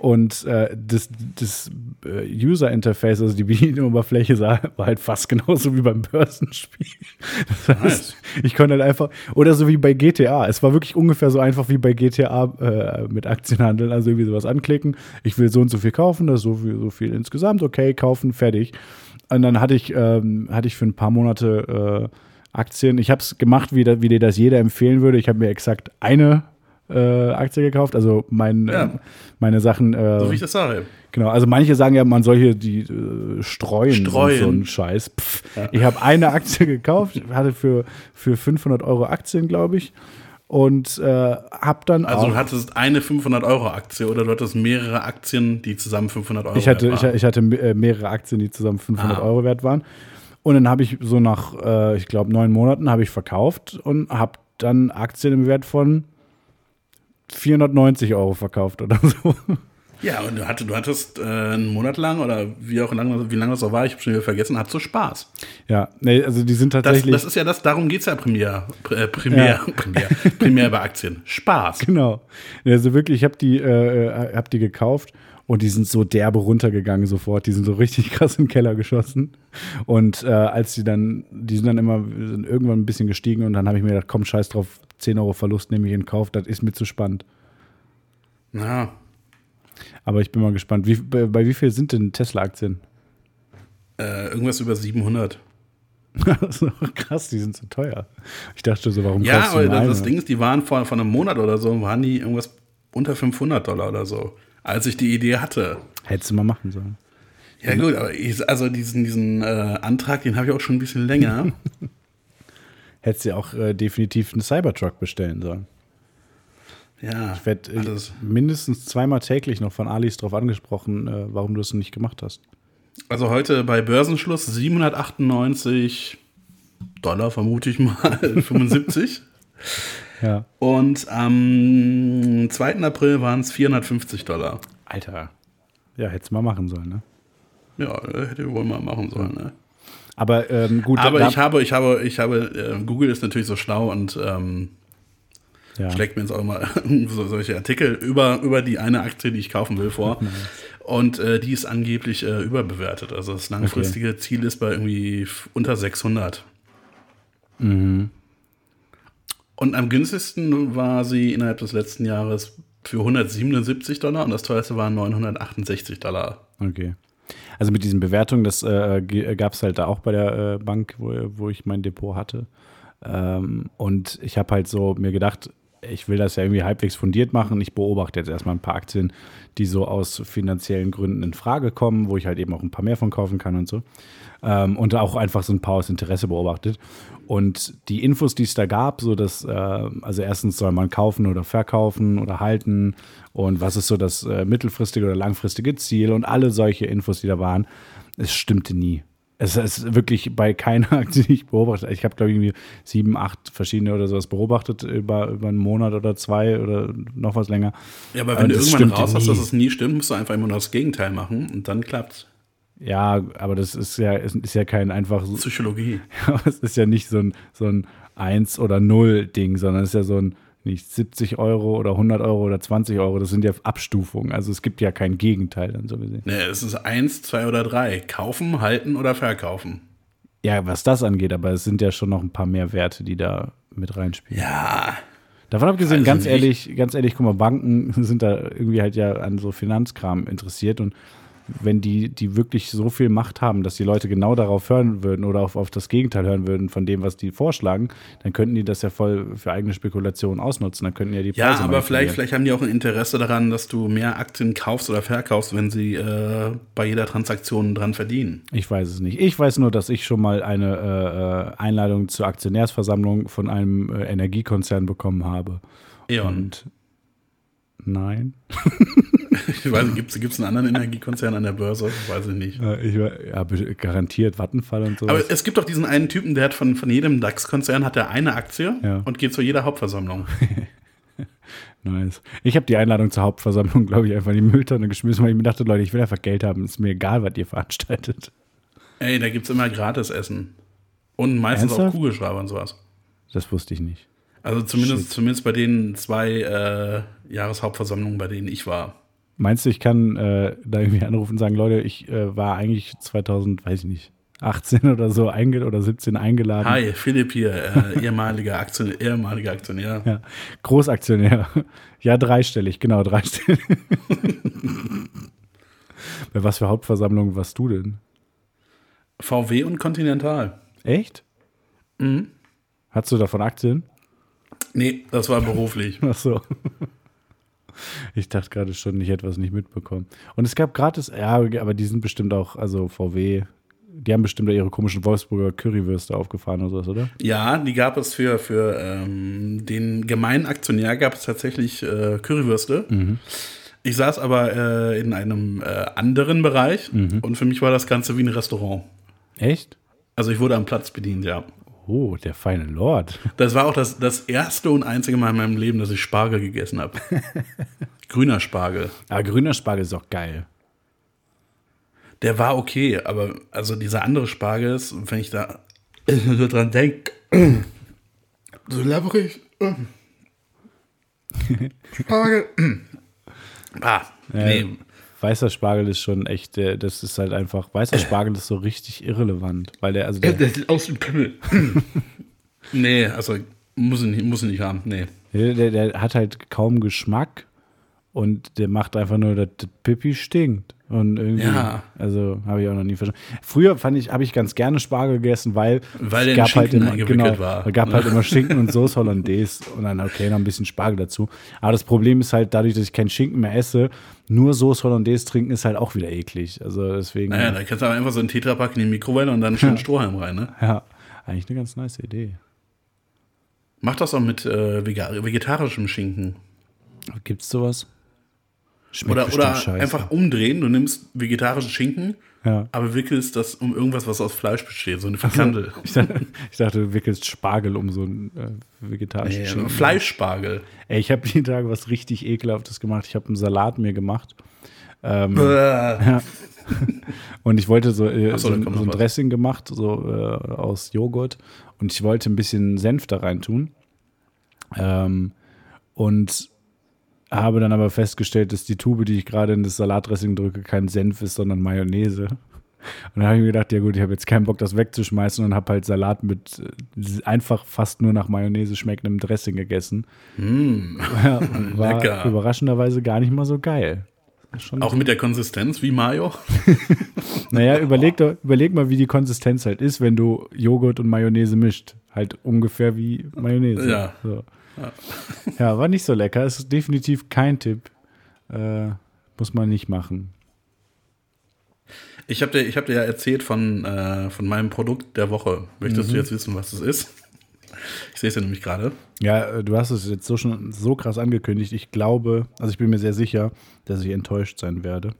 Und äh, das, das äh, User-Interface, also die Bedienoberfläche, sah, war halt fast genauso wie beim Börsenspiel. Das heißt, ich konnte halt einfach, oder so wie bei GTA. Es war wirklich ungefähr so einfach wie bei GTA äh, mit Aktien handeln. Also irgendwie sowas anklicken. Ich will so und so viel kaufen, das ist so viel, so viel insgesamt. Okay, kaufen, fertig. Und dann hatte ich, ähm, hatte ich für ein paar Monate äh, Aktien. Ich habe es gemacht, wie, wie dir das jeder empfehlen würde. Ich habe mir exakt eine äh, Aktie gekauft. Also mein, Ja. äh, meine Sachen. Äh, So wie ich das sage. Genau, also manche sagen ja, man soll hier die äh, streuen, Streuen. So, einen Scheiß. Pff. Ich habe eine Aktie gekauft, hatte für, für 500 Euro Aktien, glaube ich. Und äh, habe dann Also du hattest eine 500-Euro-Aktie oder du hattest mehrere Aktien, die zusammen 500 Euro ich hatte, wert ich, waren. ich hatte äh, mehrere Aktien, die zusammen 500 Ah. Euro wert waren. Und dann habe ich so nach, äh, ich glaube, neun Monaten habe ich verkauft und habe dann Aktien im Wert von 490 Euro verkauft oder so. Ja, und du, hatte, du hattest äh, einen Monat lang oder wie auch lange, wie lange das auch war, ich habe schon wieder vergessen, hattest du Spaß. Ja, nee, also die sind Das, tatsächlich. das ist ja das, darum geht es ja primär, pr- äh, primär, Ja. primär, primär bei Aktien. Spaß. Genau. Also wirklich, ich habe die, äh, hab die gekauft und die sind so derbe runtergegangen sofort. Die sind so richtig krass in den Keller geschossen. Und äh, als die dann, die sind dann immer sind irgendwann ein bisschen gestiegen und dann habe ich mir gedacht, komm, scheiß drauf, 10 Euro Verlust nehme ich in Kauf, das ist mir zu spannend. Ja, Aber ich bin mal gespannt. Wie, bei, bei wie viel sind denn Tesla-Aktien? äh, irgendwas über 700. das ist doch krass, die sind so teuer. Ich dachte so, warum Ja, aber das, das Ding ist, die waren vor, vor einem Monat oder so, waren die irgendwas unter 500 Dollar oder so, als ich die Idee hatte. Hättest du mal machen sollen. Ja, gut, aber ich, also diesen, diesen äh, Antrag, den habe ich auch schon ein bisschen länger. Hättest du auch äh, definitiv einen Cybertruck bestellen sollen. ja, Ich werde äh, mindestens zweimal täglich noch von Alice darauf angesprochen, äh, warum du es nicht gemacht hast. Also heute bei Börsenschluss 798 Dollar, vermute ich mal, 75. Ja. Und am 2. April waren es 450 Dollar. Alter. Ja, hättest mal machen sollen, ne? Ja, hätte ich wohl mal machen sollen. Ne? Aber ähm, gut, Aber ich habe, ich habe, ich habe, äh, Google ist natürlich so schlau und ähm, ja. schlägt mir jetzt auch mal so, solche Artikel über, über die eine Aktie, die ich kaufen will, vor. Und äh, die ist angeblich äh, überbewertet. Also das langfristige Ziel ist bei irgendwie unter 600. Mhm. Und am günstigsten war sie innerhalb des letzten Jahres für 177 Dollar und das teuerste waren 968 Dollar. Okay. Also mit diesen Bewertungen, das äh, gab es halt da auch bei der äh, Bank, wo, wo ich mein Depot hatte. Ähm, und ich habe halt so mir gedacht, ich will das ja irgendwie halbwegs fundiert machen. Ich beobachte jetzt erstmal ein paar Aktien, die so aus finanziellen Gründen in Frage kommen, wo ich halt eben auch ein paar mehr von kaufen kann und so. Ähm, und auch einfach so ein paar aus Interesse beobachtet. Und die Infos, die es da gab, so dass, äh, also erstens soll man kaufen oder verkaufen oder halten und was ist so das äh, mittelfristige oder langfristige Ziel und alle solche Infos, die da waren, es stimmte nie. Es ist wirklich bei keiner Aktie, die ich beobachtet Ich habe, glaube ich, irgendwie sieben, acht verschiedene oder sowas beobachtet über, über einen Monat oder zwei oder noch was länger. Ja, aber Und wenn du das irgendwann raus hast, nie. dass es nie stimmt, musst du einfach immer nur das Gegenteil machen und dann klappt's. Ja, aber das ist ja, ist, ist ja kein einfach so, Psychologie. Es ist ja nicht so ein, so ein 1 oder 0 Ding, sondern es ist ja so ein nicht 70 Euro oder 100 Euro oder 20 Euro. Das sind ja Abstufungen. Also es gibt ja kein Gegenteil dann so gesehen. Ne, es ist eins, zwei oder drei. Kaufen, halten oder verkaufen. Ja, was das angeht, aber es sind ja schon noch ein paar mehr Werte, die da mit reinspielen. Ja. Davon abgesehen, Also ganz ehrlich, ganz ehrlich, guck mal, Banken sind da irgendwie halt ja an so Finanzkram interessiert und wenn die, die wirklich so viel Macht haben, dass die Leute genau darauf hören würden oder auf, auf das Gegenteil hören würden von dem, was die vorschlagen, dann könnten die das ja voll für eigene Spekulationen ausnutzen. Dann könnten ja die Ja, Preise aber vielleicht, vielleicht haben die auch ein Interesse daran, dass du mehr Aktien kaufst oder verkaufst, wenn sie äh, bei jeder Transaktion dran verdienen. Ich weiß es nicht. Ich weiß nur, dass ich schon mal eine äh, äh, Einladung zur Aktionärsversammlung von einem äh, Energiekonzern bekommen habe. Eon. Und nein. Ich weiß nicht, gibt es einen anderen Energiekonzern an der Börse? Weiß ich nicht. Ich, ja, garantiert Vattenfall und so. Aber es gibt doch diesen einen Typen, der hat von, von jedem DAX-Konzern hat er eine Aktie Ja. und geht zu jeder Hauptversammlung. Nice. Ich habe die Einladung zur Hauptversammlung, glaube ich, einfach in die Mülltonne geschmissen, weil ich mir dachte, Leute, ich will einfach Geld haben. Ist mir egal, was ihr veranstaltet. Ey, da gibt es immer gratis Essen. Und meistens auch Ernsthaft? Kugelschreiber und sowas. Das wusste ich nicht. Also zumindest, Shit. zumindest bei den zwei äh, Jahreshauptversammlungen, bei denen ich war. Meinst du, ich kann äh, da irgendwie anrufen und sagen, Leute, ich äh, war eigentlich 2000, weiß ich nicht, 18 oder so einge oder 17 eingeladen. Hi, Philipp hier, äh, ehemaliger, Aktionär, ehemaliger Aktionär. Ja, Großaktionär. Ja, dreistellig, genau, dreistellig. Bei was für Hauptversammlungen warst du denn? VW und Continental. Echt? Mhm. Hast du davon Aktien? Nee, das war beruflich. Ach so. Ich dachte gerade schon, ich hätte was nicht mitbekommen. Und es gab gratis, ja, aber die sind bestimmt auch, also VW, die haben bestimmt ihre komischen Wolfsburger Currywürste aufgefahren oder sowas, oder? Ja, die gab es für, für ähm, den gemeinen Aktionär gab es tatsächlich äh, Currywürste. Ich saß aber äh, in einem äh, anderen Bereich und für mich war das Ganze wie ein Restaurant. Echt? Also ich wurde am Platz bedient, ja. Oh, der feine Lord. Das war auch das, das erste und einzige Mal in meinem Leben, dass ich Spargel gegessen habe. Grüner Spargel. Aber grüner Spargel ist auch geil. Der war okay, aber also dieser andere Spargel ist, wenn ich da so dran denke, so labbrig. Spargel. ah, nee. Weißer Spargel ist schon echt, das ist halt einfach, weißer Spargel ist so richtig irrelevant, weil der, also der, Der sieht aus wie ein Pimmel. nee, also muss ich nicht, muss ich nicht haben. Nee. der, der, der hat halt kaum Geschmack und der macht einfach nur, dass das Pipi stinkt. Und irgendwie, Ja. also habe ich auch noch nie verstanden. Früher fand ich, habe ich ganz gerne Spargel gegessen, weil, Weil es gab halt immer, genau, war. es gab halt immer Schinken und Soße Hollandaise und dann okay, noch ein bisschen Spargel dazu. Aber das Problem ist halt, dadurch, dass ich keinen Schinken mehr esse, nur Soße Hollandaise trinken ist halt auch wieder eklig. Also deswegen, Naja, da kannst du aber einfach so einen Tetrapack in die Mikrowelle und dann einen schönen Strohhalm rein, ne? ja, eigentlich eine ganz nice Idee. Mach das auch mit äh, vegetarischem Schinken. Gibt's sowas? Schmeckt Oder, oder scheiße. einfach umdrehen. Du nimmst vegetarischen Schinken, Ja. aber wickelst das um irgendwas, was aus Fleisch besteht. So eine Frikandel. Ich dachte, ich dachte, du wickelst Spargel um so einen äh, vegetarischen Nee, Schinken. Fleischspargel. Ey, ich habe die Tage was richtig ekelhaftes gemacht. Ich habe einen Salat mir gemacht. Ähm, Bäh. und ich wollte so, äh, so, so, so ein. Dressing gemacht, so äh, aus Joghurt. Und ich wollte ein bisschen Senf da rein tun. Ähm, und habe dann aber festgestellt, dass die Tube, die ich gerade in das Salatdressing drücke, kein Senf ist, sondern Mayonnaise. Und dann habe ich mir gedacht, ja gut, ich habe jetzt keinen Bock, das wegzuschmeißen und habe halt Salat mit äh, einfach fast nur nach Mayonnaise schmeckendem Dressing gegessen. Ja, und war Mm. lecker. überraschenderweise gar nicht mal so geil. Schon, Auch mit der Konsistenz wie Mayo. naja, überleg, doch, überleg mal, wie die Konsistenz halt ist, wenn du Joghurt und Mayonnaise mischt. Halt ungefähr wie Mayonnaise. Ja. So. Ja. war nicht so lecker. Ist definitiv kein Tipp. Äh, muss man nicht machen. Ich habe dir, ich hab dir ja erzählt von, äh, von meinem Produkt der Woche. Möchtest Mhm. du jetzt wissen, was es ist? Ich sehe es ja nämlich gerade. Ja, äh, du hast es jetzt so schon so krass angekündigt. Ich glaube, also ich bin mir sehr sicher, dass ich enttäuscht sein werde.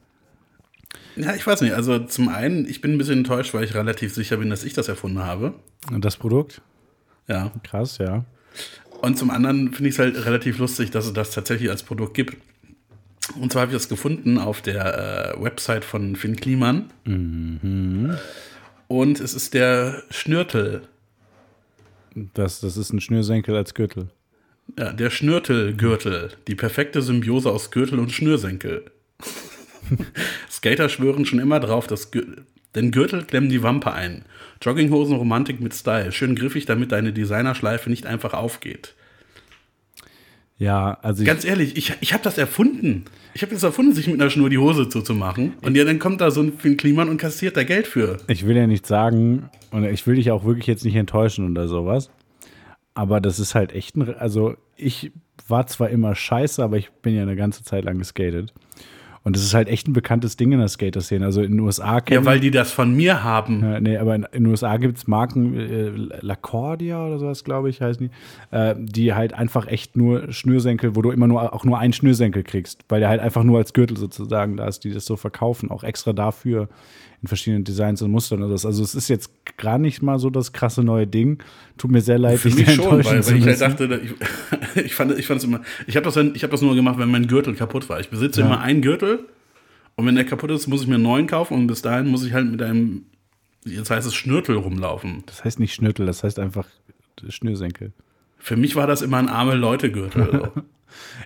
Ja, ich weiß nicht. Also zum einen, ich bin ein bisschen enttäuscht, weil ich relativ sicher bin, dass ich das erfunden habe. Und das Produkt? Ja. Krass, ja. Und zum anderen finde ich es halt relativ lustig, dass es das tatsächlich als Produkt gibt. Und zwar habe ich das gefunden auf der äh, Website von Finn Kliman. Und es ist der Schnürtel. Das, das ist ein Schnürsenkel als Gürtel. Ja, der Schnürtelgürtel. Die perfekte Symbiose aus Gürtel und Schnürsenkel. Skater schwören schon immer drauf, dass Gür denn Gürtel klemmen die Wampe ein. Jogginghosen Romantik mit Style. Schön griffig, damit deine Designerschleife nicht einfach aufgeht. Ja, also Ganz ehrlich, ich, ich habe das erfunden. Ich habe das erfunden, sich mit einer Schnur die Hose zuzumachen. Und ja, dann kommt da so ein Finn Kliman und kassiert da Geld für. ich will ja nicht sagen, und ich will dich auch wirklich jetzt nicht enttäuschen oder sowas, aber das ist halt echt ein, also ich war zwar immer scheiße, aber ich bin ja eine ganze Zeit lang geskatet. Und das ist halt echt ein bekanntes Ding in der Skater-Szene. Also in den USA Ja, kennen weil die das von mir haben. Ja, nee, aber in, in den USA gibt es Marken, äh, Lacordia oder sowas, glaube ich, heißen die, äh, die halt einfach echt nur Schnürsenkel, wo du immer nur auch nur einen Schnürsenkel kriegst, weil der halt einfach nur als Gürtel sozusagen da ist, die das so verkaufen, auch extra dafür in verschiedenen Designs und Mustern und das. Also es ist jetzt gar nicht mal so das krasse neue Ding. Tut mir sehr leid, Für mich schon, weil, weil ich halt dachte, ich, ich fand ich fand es immer, ich habe das, ich hab das nur gemacht, wenn mein Gürtel kaputt war. Ich besitze immer einen Gürtel und wenn der kaputt ist, muss ich mir einen neuen kaufen und bis dahin muss ich halt mit einem, jetzt heißt es Schnürtel rumlaufen. das heißt nicht Schnürtel, das heißt einfach Schnürsenkel. Für mich war das immer ein arme Leute-Gürtel.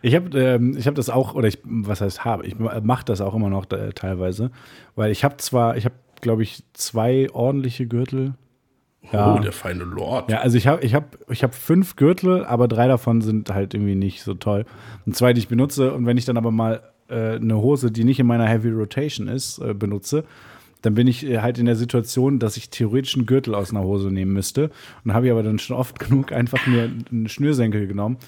Ich habe ähm, ich hab das auch, oder ich, was heißt habe, ich mache das auch immer noch äh, teilweise, weil ich habe zwar, ich habe, glaube ich, zwei ordentliche Gürtel. Ja. Oh, der feine Lord. Ja, also ich habe ich hab, ich hab fünf Gürtel, aber drei davon sind halt irgendwie nicht so toll. Und zwei, die ich benutze, und wenn ich dann aber mal äh, eine Hose, die nicht in meiner Heavy Rotation ist, äh, benutze, dann bin ich äh, halt in der Situation, dass ich theoretisch einen Gürtel aus einer Hose nehmen müsste. Und habe ich aber dann schon oft genug einfach mir einen Schnürsenkel genommen,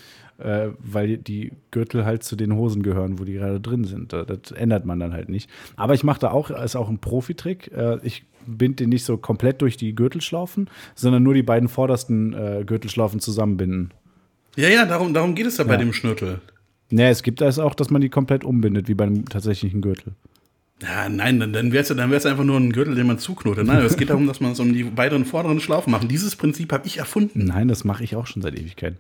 äh, weil die Gürtel halt zu den Hosen gehören, wo die gerade drin sind. Das, das ändert man dann halt nicht. Aber ich mache da auch, ist auch ein Profitrick. Äh, ich bind den nicht so komplett durch die Gürtelschlaufen, sondern nur die beiden vordersten äh, Gürtelschlaufen zusammenbinden. Ja, ja, darum, darum geht es ja, bei Ja. dem Schnürtel. Ne, es gibt das auch, dass man die komplett umbindet, wie beim tatsächlichen Gürtel. Ja, nein, dann, dann wäre es dann wär's einfach nur ein Gürtel, den man zuknotet. Nein, es geht darum, dass man es um die beiden vorderen Schlaufen macht. Dieses Prinzip habe ich erfunden. Nein, das mache ich auch schon seit Ewigkeiten.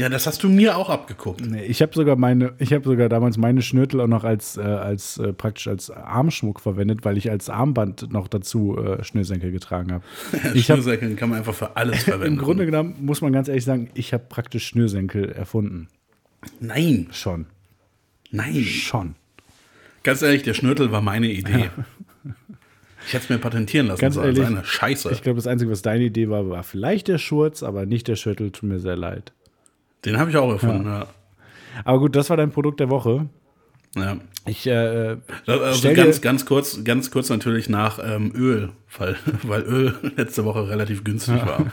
Ja, das hast du mir auch abgeguckt. Nee, ich habe sogar meine, ich habe sogar damals meine Schnürtel auch noch als, äh, als äh, praktisch als Armschmuck verwendet, weil ich als Armband noch dazu äh, Schnürsenkel getragen habe. Schnürsenkel kann man einfach für alles verwenden. im Grunde genommen muss man ganz ehrlich sagen, ich habe praktisch Schnürsenkel erfunden. Nein, Schon, nein. schon. Ganz ehrlich, der Schnürtel war meine Idee. Ich hätte es mir patentieren lassen. Ganz ehrlich, Scheiße. Ich glaube, das Einzige, was deine Idee war, war vielleicht der Schurz, aber nicht der Schüttel. Tut mir sehr leid. Den habe ich auch erfunden. Ja. Aber gut, das war dein Produkt der Woche. Ja. Ich, äh, Also stell ganz, ganz kurz, ganz kurz natürlich nach ähm, Öl, weil, weil Öl letzte Woche relativ günstig war.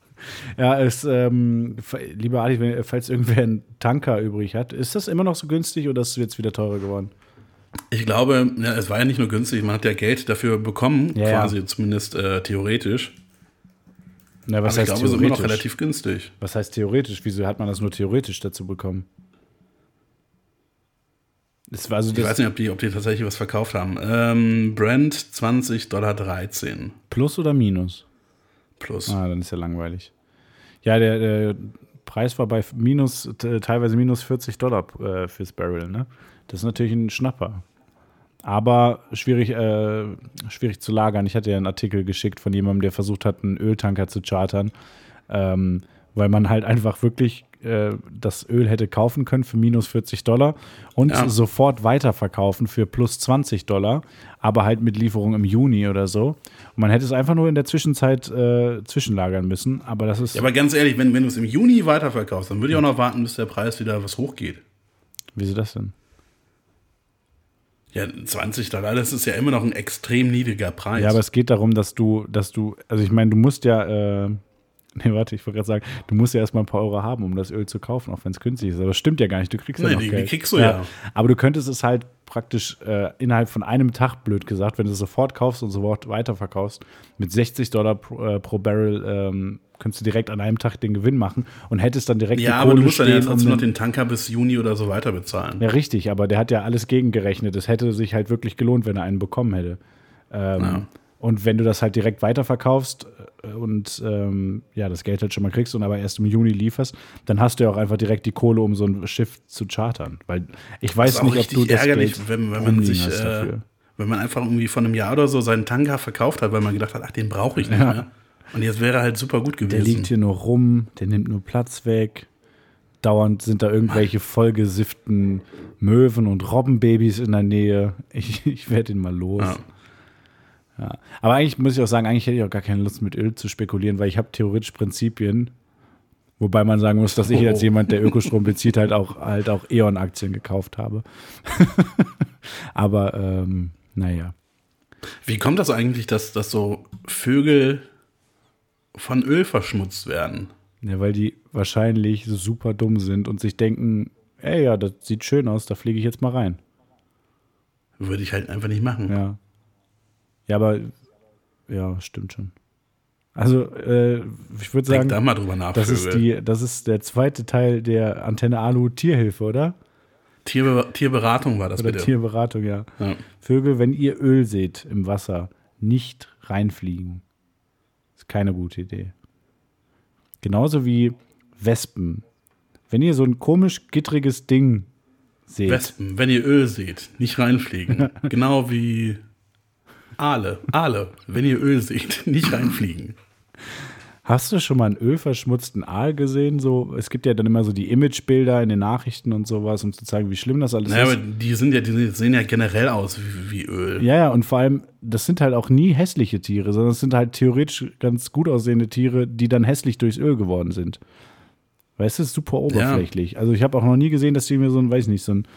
ja, es, ähm, lieber wenn- falls irgendwer einen Tanker übrig hat, ist das immer noch so günstig oder ist es jetzt wieder teurer geworden? Ich glaube, ja, es war ja nicht nur günstig, man hat ja Geld dafür bekommen, Ja, ja. quasi zumindest äh, theoretisch. Na, was Aber ich heißt glaube, es ist immer noch theoretisch? relativ günstig. Was heißt theoretisch? Wieso hat man das nur theoretisch dazu bekommen? Das war also Ich das weiß nicht, ob die, ob die tatsächlich was verkauft haben. Ähm, Brand 20 Dollar 13 Plus oder Minus? plus. Ah, dann ist ja langweilig. Ja, der, der Preis war bei minus, teilweise minus 40 Dollar äh, fürs Barrel, ne? Das ist natürlich ein Schnapper. Aber schwierig, äh, schwierig zu lagern. Ich hatte ja einen Artikel geschickt von jemandem, der versucht hat, einen Öltanker zu chartern, ähm, weil man halt einfach wirklich äh, das Öl hätte kaufen können für minus 40 Dollar und Ja. sofort weiterverkaufen für plus 20 Dollar, aber halt mit Lieferung im Juni oder so. Und man hätte es einfach nur in der Zwischenzeit äh, zwischenlagern müssen, aber das ist. Ja, aber ganz ehrlich, wenn, wenn du es im Juni weiterverkaufst, dann würde ich auch noch warten, bis der Preis wieder was hochgeht. wieso das denn? Ja, 20 Dollar, das ist ja immer noch ein extrem niedriger Preis. Ja, aber es geht darum, dass du, dass du, also ich meine, du musst ja, äh, nee, warte, ich wollte gerade sagen, du musst ja erstmal ein paar Euro haben, um das Öl zu kaufen, auch wenn es günstig ist. Aber das stimmt ja gar nicht, du kriegst ja Nee, noch die- die Geld. kriegst du ja. Aber du könntest es halt praktisch äh, innerhalb von einem Tag, blöd gesagt, wenn du es sofort kaufst und sofort weiterverkaufst, mit 60 Dollar pro, äh, pro Barrel ähm, könntest du direkt an einem Tag den Gewinn machen und hättest dann direkt ja, die aber du Kohle musst dann ja trotzdem um noch den- Tanker bis Juni oder so weiter bezahlen. ja, richtig, aber der hat ja alles gegengerechnet. Es hätte sich halt wirklich gelohnt, wenn er einen bekommen hätte. Ähm, Ja. Und wenn du das halt direkt weiterverkaufst äh, und ähm, ja, das Geld halt schon mal kriegst und aber erst im Juni lieferst, dann hast du ja auch einfach direkt die Kohle, um so ein Schiff zu chartern. Weil ich weiß nicht, ob du das ärgerlich, Geld wenn, wenn man sich, äh, wenn man einfach irgendwie von einem Jahr oder so seinen Tanker verkauft hat, weil man gedacht hat, ach, den brauche ich nicht Ja. mehr. Und jetzt wäre er halt super gut Der gewesen. liegt hier nur rum, der nimmt nur Platz weg. Dauernd sind da irgendwelche vollgesifften Möwen und Robbenbabys in der Nähe. Ich, ich werde ihn mal los. Ja. Ja. Aber eigentlich muss ich auch sagen, eigentlich hätte ich auch gar keine Lust mit Öl zu spekulieren, weil ich habe theoretisch Prinzipien. Wobei man sagen muss, dass ich Oh. als jemand, der Ökostrom bezieht, halt auch, halt auch E.ON-Aktien gekauft habe. Aber ähm, naja. Wie kommt das eigentlich, dass, dass so Vögel von Öl verschmutzt werden? Ja, weil die wahrscheinlich super dumm sind und sich denken, ey, ja, das sieht schön aus, da fliege ich jetzt mal rein. Würde ich halt einfach nicht machen. Ja. Ja, aber ja, stimmt schon. Also, äh, ich würde sagen, da mal drüber nach, das ist, die, das ist der zweite Teil der Antenne Alu Tierhilfe, oder? Tierbe Tierberatung war das Oder bitte. Tierberatung, ja. Ja. Vögel, wenn ihr Öl seht im Wasser, nicht reinfliegen. Keine gute Idee. Genauso wie Wespen. Wenn ihr so ein komisch gittriges Ding seht. Wespen, wenn ihr Öl seht, nicht reinfliegen. genau wie Aale. Aale, wenn ihr Öl seht, nicht reinfliegen. Hast du schon mal einen ölverschmutzten Aal gesehen? So, es gibt ja dann immer so die Imagebilder in den Nachrichten und sowas, um zu zeigen, wie schlimm das alles Naja, aber ist. die sind ja, die sehen ja generell aus wie, wie Öl. Ja, ja, und vor allem, das sind halt auch nie hässliche Tiere, sondern es sind halt theoretisch ganz gut aussehende Tiere, die dann hässlich durchs Öl geworden sind. Weißt du, es ist super oberflächlich. Also ich habe auch noch nie gesehen, dass die mir so ein, weiß nicht, so ein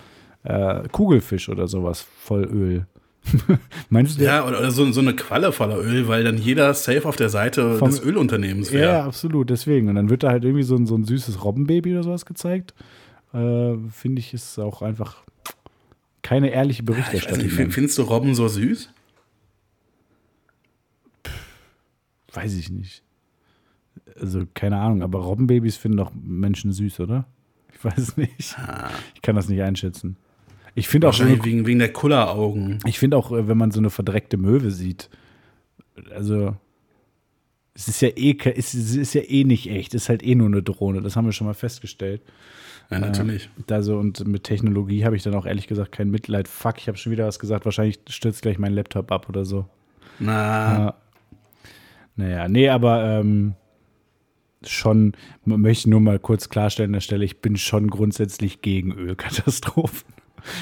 äh, Kugelfisch oder sowas voll Öl. Meinst du, Ja, oder, so, so eine Qualle voller Öl, weil dann jeder safe auf der Seite Vom- des Ölunternehmens Ja, wäre. ja, absolut, deswegen. Und dann wird da halt irgendwie so ein, so ein süßes Robbenbaby oder sowas gezeigt. Äh, Finde ich, ist auch einfach keine ehrliche Ich weiß Berichterstattung. nicht, find- findest du Robben so süß? weiß ich nicht. Also, keine Ahnung, aber Robbenbabys finden doch Menschen süß, oder? Ich weiß nicht. Ich kann das nicht einschätzen. Ich finde auch, eine, wegen, wegen der Kulleraugen. ich finde auch, äh, wenn man so eine verdreckte Möwe sieht, also es ist ja eh, es ist, ja eh nicht echt, es ist halt eh nur eine Drohne, das haben wir schon mal festgestellt. Ja, natürlich. Da so und mit Technologie habe ich dann auch ehrlich gesagt kein Mitleid. Fuck, ich habe schon wieder was gesagt. Wahrscheinlich stürzt gleich mein Laptop ab oder so. Na, Ja. Naja, nee, aber ähm, schon, möchte nur mal kurz klarstellen an der Stelle, ich bin schon grundsätzlich gegen Ölkatastrophen.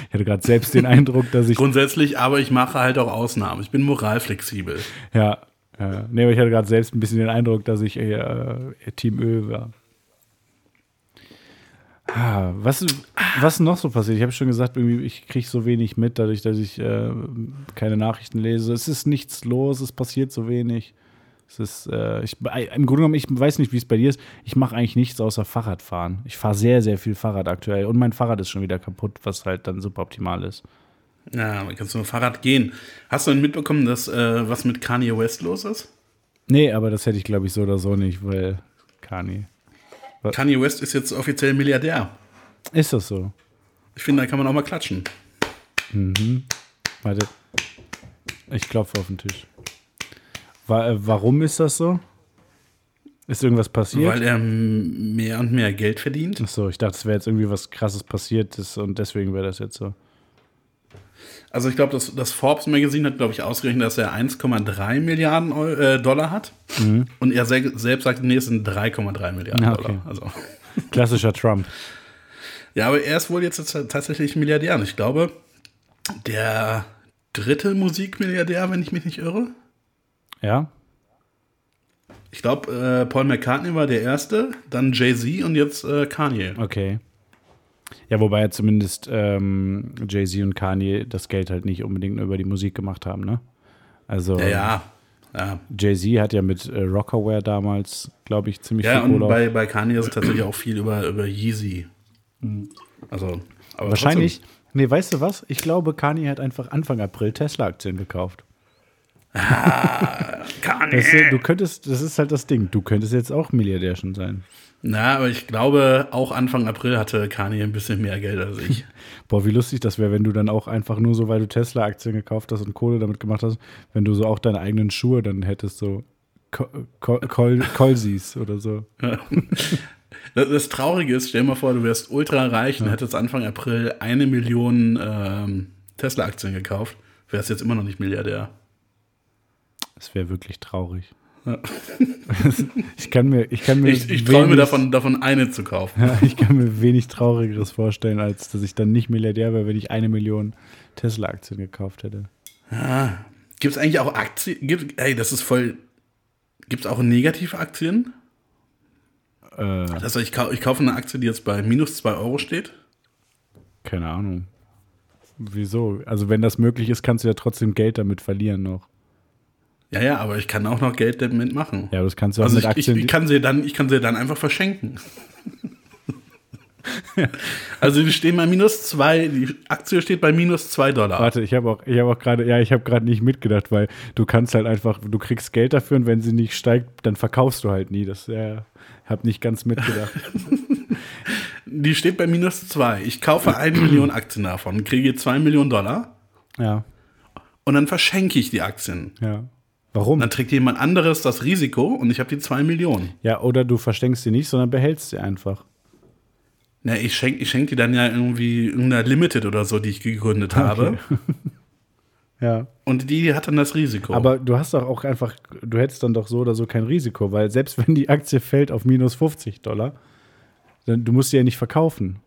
Ich hatte gerade selbst den Eindruck, dass ich, grundsätzlich, aber ich mache halt auch Ausnahmen. Ich bin moralflexibel. ja, äh, nee, aber ich hatte gerade selbst ein bisschen den Eindruck, dass ich äh, Team Öl war. Ah, was, was noch so passiert? Ich habe schon gesagt, ich kriege so wenig mit, dadurch, dass ich äh, keine Nachrichten lese. Es ist nichts los, es passiert so wenig. Es ist, äh, ich, im Grunde genommen, ich weiß nicht, wie es bei dir ist. Ich mache eigentlich nichts außer Fahrradfahren. Ich fahre sehr, sehr viel Fahrrad aktuell. Und mein Fahrrad ist schon wieder kaputt, was halt dann super optimal ist. Ja, dann kannst du mit Fahrrad gehen. Hast du denn mitbekommen, dass äh, was mit Kanye West los ist? Nee, aber das hätte ich, glaube ich, so oder so nicht, weil Kanye. Kanye West ist jetzt offiziell Milliardär. Ist das so? Ich finde, da kann man auch mal klatschen. Warte. Ich klopfe auf den Tisch. Äh, warum ist das so? Ist irgendwas passiert? Weil er mehr und mehr Geld verdient. Achso, ich dachte, es wäre jetzt irgendwie was krasses passiert ist und deswegen wäre das jetzt so. Also ich glaube, das, das Forbes Magazine hat, glaube ich, ausgerechnet, dass er 1,3 Milliarden Eu äh, Dollar hat. Und er se selbst sagt, nee, es sind 3,3 Milliarden Ah, okay. Dollar. Also. Klassischer Trump. Ja, aber er ist wohl jetzt tatsächlich Milliardär. Und ich glaube, der dritte Musikmilliardär, wenn ich mich nicht irre. Ja? Ich glaube, äh, Paul McCartney war der erste, dann Jay-Z und jetzt äh, Kanye. Okay. Ja, wobei ja zumindest ähm, Jay-Z und Kanye das Geld halt nicht unbedingt nur über die Musik gemacht haben, ne? Also Ja, ja. Ja, Jay-Z hat ja mit äh, Rockaware damals, glaube ich, ziemlich ja viel und Kohle. bei, bei Kanye ist es tatsächlich auch viel über, über Yeezy. Also, aber Wahrscheinlich. Nee, weißt du was? Ich glaube, Kanye hat einfach Anfang April Tesla-Aktien gekauft. Trotzdem- Kanye. Weißt du, du könntest, das ist halt das Ding, du könntest jetzt auch Milliardär schon sein. Na, aber ich glaube, auch Anfang April hatte Kanye ein bisschen mehr Geld als ich. Boah, wie lustig das wäre, wenn du dann auch einfach nur so, weil du Tesla-Aktien gekauft hast und Kohle damit gemacht hast, wenn du so auch deine eigenen Schuhe dann hättest, so Ko- Ko- Kol Kolsis oder so. Das, das Traurige ist, stell dir mal vor, du wärst ultra reich und hättest Anfang April eine Million ähm, Tesla-Aktien gekauft, wärst jetzt immer noch nicht Milliardär. Das wäre wirklich traurig. ich kann mir, ich kann mir Ich, ich träume davon, davon eine zu kaufen. Ja, ich kann mir wenig Traurigeres vorstellen, als dass ich dann nicht Milliardär wäre, wenn ich eine Million Tesla-Aktien gekauft hätte. Gibt es eigentlich auch Aktien? Gibt, ey, das ist voll. Gibt es auch negative Aktien? Äh, Also ich, kau, ich kaufe eine Aktie, die jetzt bei minus 2 Euro steht. keine Ahnung. Wieso? Also wenn das möglich ist, kannst du ja trotzdem Geld damit verlieren noch. Ja, ja, aber ich kann auch noch Geld damit machen. Ja, das kannst du auch also mit ich, ich, Aktien. ich, kann sie dann, ich kann sie dann einfach verschenken. also die stehen bei minus 2, die Aktie steht bei minus 2 Dollar. Warte, ich habe auch, ich habe auch gerade, ja, ich habe gerade nicht mitgedacht, weil du kannst halt einfach, du kriegst Geld dafür und wenn sie nicht steigt, dann verkaufst du halt nie. Das, ja, habe nicht ganz mitgedacht. Die steht bei minus 2. Ich kaufe eine Million Aktien davon, kriege 2 Millionen Dollar ja, und dann verschenke ich die Aktien. ja. Warum? Dann trägt jemand anderes das Risiko und ich habe die 2 Millionen. Ja, oder du verschenkst sie nicht, sondern behältst sie einfach. Na, ich schenke ich schenk die dann ja irgendwie irgendeiner Limited oder so, die ich gegründet habe. Ja. Und die hat dann das Risiko. Aber du hast doch auch einfach, du hättest dann doch so oder so kein Risiko, weil selbst wenn die Aktie fällt auf minus 50 Dollar, dann du musst sie ja nicht verkaufen.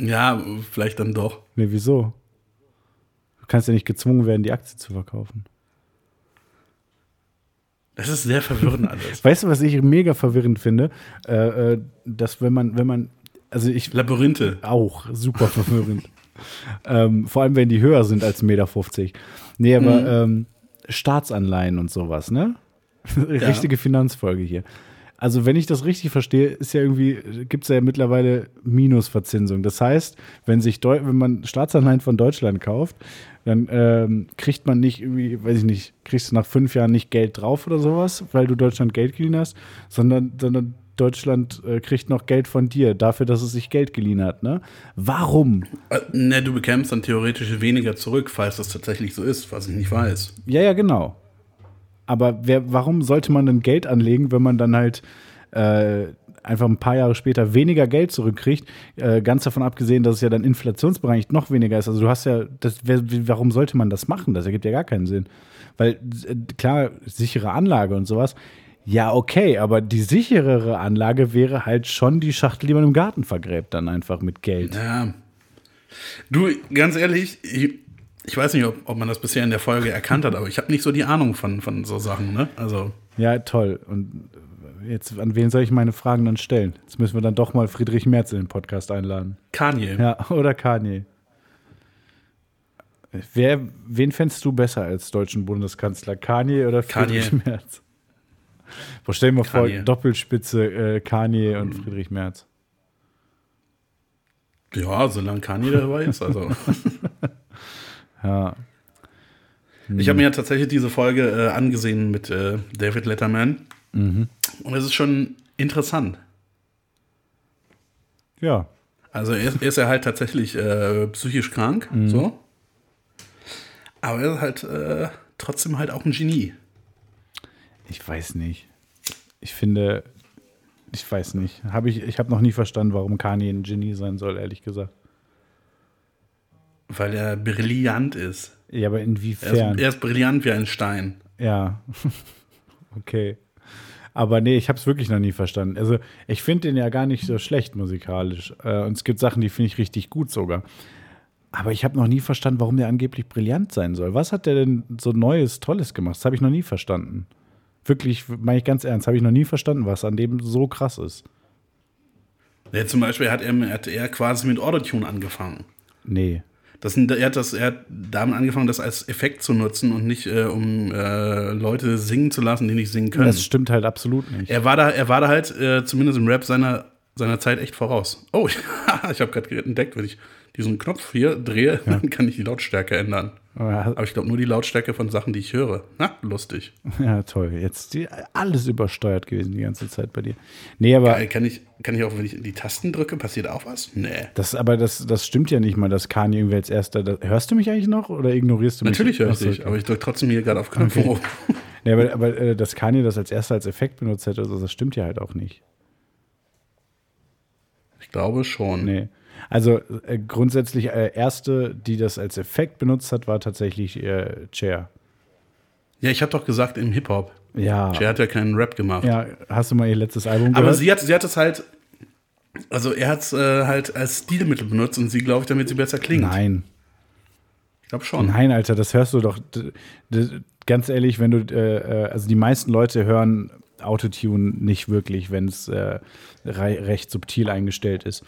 ja, vielleicht dann doch. Nee, wieso? Du kannst ja nicht gezwungen werden, die Aktie zu verkaufen. Das ist sehr verwirrend alles. Weißt du, was ich mega verwirrend finde? Äh, äh, dass wenn man, wenn man, also ich Labyrinthe. auch super verwirrend. ähm, vor allem, wenn die höher sind als 1,50 Meter. Nee, aber ähm, Staatsanleihen und sowas, ne? Richtige Finanzfolge hier. Also, wenn ich das richtig verstehe, ist ja irgendwie, gibt es ja mittlerweile Minusverzinsung. Das heißt, wenn sich Deu wenn man Staatsanleihen von Deutschland kauft, dann ähm, kriegt man nicht irgendwie, weiß ich nicht, kriegst du nach fünf Jahren nicht Geld drauf oder sowas, weil du Deutschland Geld geliehen hast, sondern, sondern Deutschland äh, kriegt noch Geld von dir dafür, dass es sich Geld geliehen hat. Ne? Warum? Äh, Ne, du bekämst dann theoretisch weniger zurück, falls das tatsächlich so ist, was ich nicht weiß. Ja, ja, genau. Aber wer, warum sollte man denn Geld anlegen, wenn man dann halt äh, einfach ein paar Jahre später weniger Geld zurückkriegt? Äh, ganz davon abgesehen, dass es ja dann inflationsbereinigt noch weniger ist. Also du hast ja, das, wer, warum sollte man das machen? Das ergibt ja gar keinen Sinn. Weil äh, klar, sichere Anlage und sowas. Ja, okay, aber die sicherere Anlage wäre halt schon die Schachtel, die man im Garten vergräbt, dann einfach mit Geld. Ja. Du, ganz ehrlich, ich, ich weiß nicht, ob, ob man das bisher in der Folge erkannt hat, aber ich habe nicht so die Ahnung von, von so Sachen, ne? Also, Ja, toll. Und jetzt, an wen soll ich meine Fragen dann stellen? Jetzt müssen wir dann doch mal Friedrich Merz in den Podcast einladen. Kanye. Ja, oder Kanye. Wer, wen fändest du besser als deutschen Bundeskanzler? Kanye oder Friedrich Kanye. Merz? Boah, stell dir mal vor. Doppelspitze äh, Kanye und Friedrich Merz. Ja, solange Kanye dabei ist. Also. Ja. Ich habe mir ja tatsächlich diese Folge äh, angesehen mit äh, David Letterman. Und es ist schon interessant. Ja. Also er ist, er ist ja halt tatsächlich äh, psychisch krank, so. Aber er ist halt äh, trotzdem halt auch ein Genie. Ich weiß nicht. Ich finde, ich weiß nicht. Hab ich ich habe noch nie verstanden, warum Kanye ein Genie sein soll, ehrlich gesagt. Weil er brillant ist. Ja, aber Er inwiefern? ist, er ist brillant wie ein Stein. Ja. okay. Aber nee, ich habe es wirklich noch nie verstanden. Also, ich finde den ja gar nicht so schlecht musikalisch. Äh, und es gibt Sachen, die finde ich richtig gut sogar. Aber ich habe noch nie verstanden, warum der angeblich brillant sein soll. Was hat der denn so Neues, Tolles gemacht? Das habe ich noch nie verstanden. Wirklich, meine ich ganz ernst, habe ich noch nie verstanden, was an dem so krass ist. Ja, zum Beispiel hat er, hat er quasi mit Autotune angefangen. Nee. Das, er, hat das, er hat damit angefangen, das als Effekt zu nutzen und nicht, äh, um äh, Leute singen zu lassen, die nicht singen können. Das stimmt halt absolut nicht. Er war da, er war da halt äh, zumindest im Rap seiner, seiner Zeit echt voraus. Oh, ich habe gerade entdeckt, wenn ich diesen Knopf hier drehe, dann kann ich die Lautstärke ändern. Aber- ich glaube nur die Lautstärke von Sachen, die ich höre. Na, lustig. Ja, toll. Jetzt alles übersteuert gewesen die ganze Zeit bei dir. Nee, aber Geil, kann ich, kann ich auch, wenn ich die Tasten drücke, passiert auch was? Nee. das, aber das, das stimmt ja nicht mal, dass Kanye irgendwie als erster. Das, hörst du mich eigentlich noch oder ignorierst du mich? Natürlich höre ich dich, okay. aber ich drücke trotzdem hier gerade auf Knopf hoch. Nee, aber, aber äh, dass Kanye das als erster als Effekt benutzt hätte, also das stimmt ja halt auch nicht. Ich glaube schon. Nee. Also äh, grundsätzlich, äh, erste, die das als Effekt benutzt hat, war tatsächlich äh, Cher. Ja, ich habe doch gesagt im Hip-Hop. Ja. Der hat ja keinen Rap gemacht. Ja, hast du mal ihr letztes Album Aber gehört? sie hat, sie hat es halt, also er hat es äh, halt als Stilmittel benutzt und sie, glaube ich, damit sie besser klingt. Nein. Ich glaube schon. Nein, Alter, das hörst du doch. Ganz ehrlich, wenn du, äh, äh, also die meisten Leute hören Autotune nicht wirklich, wenn es äh, recht subtil eingestellt ist.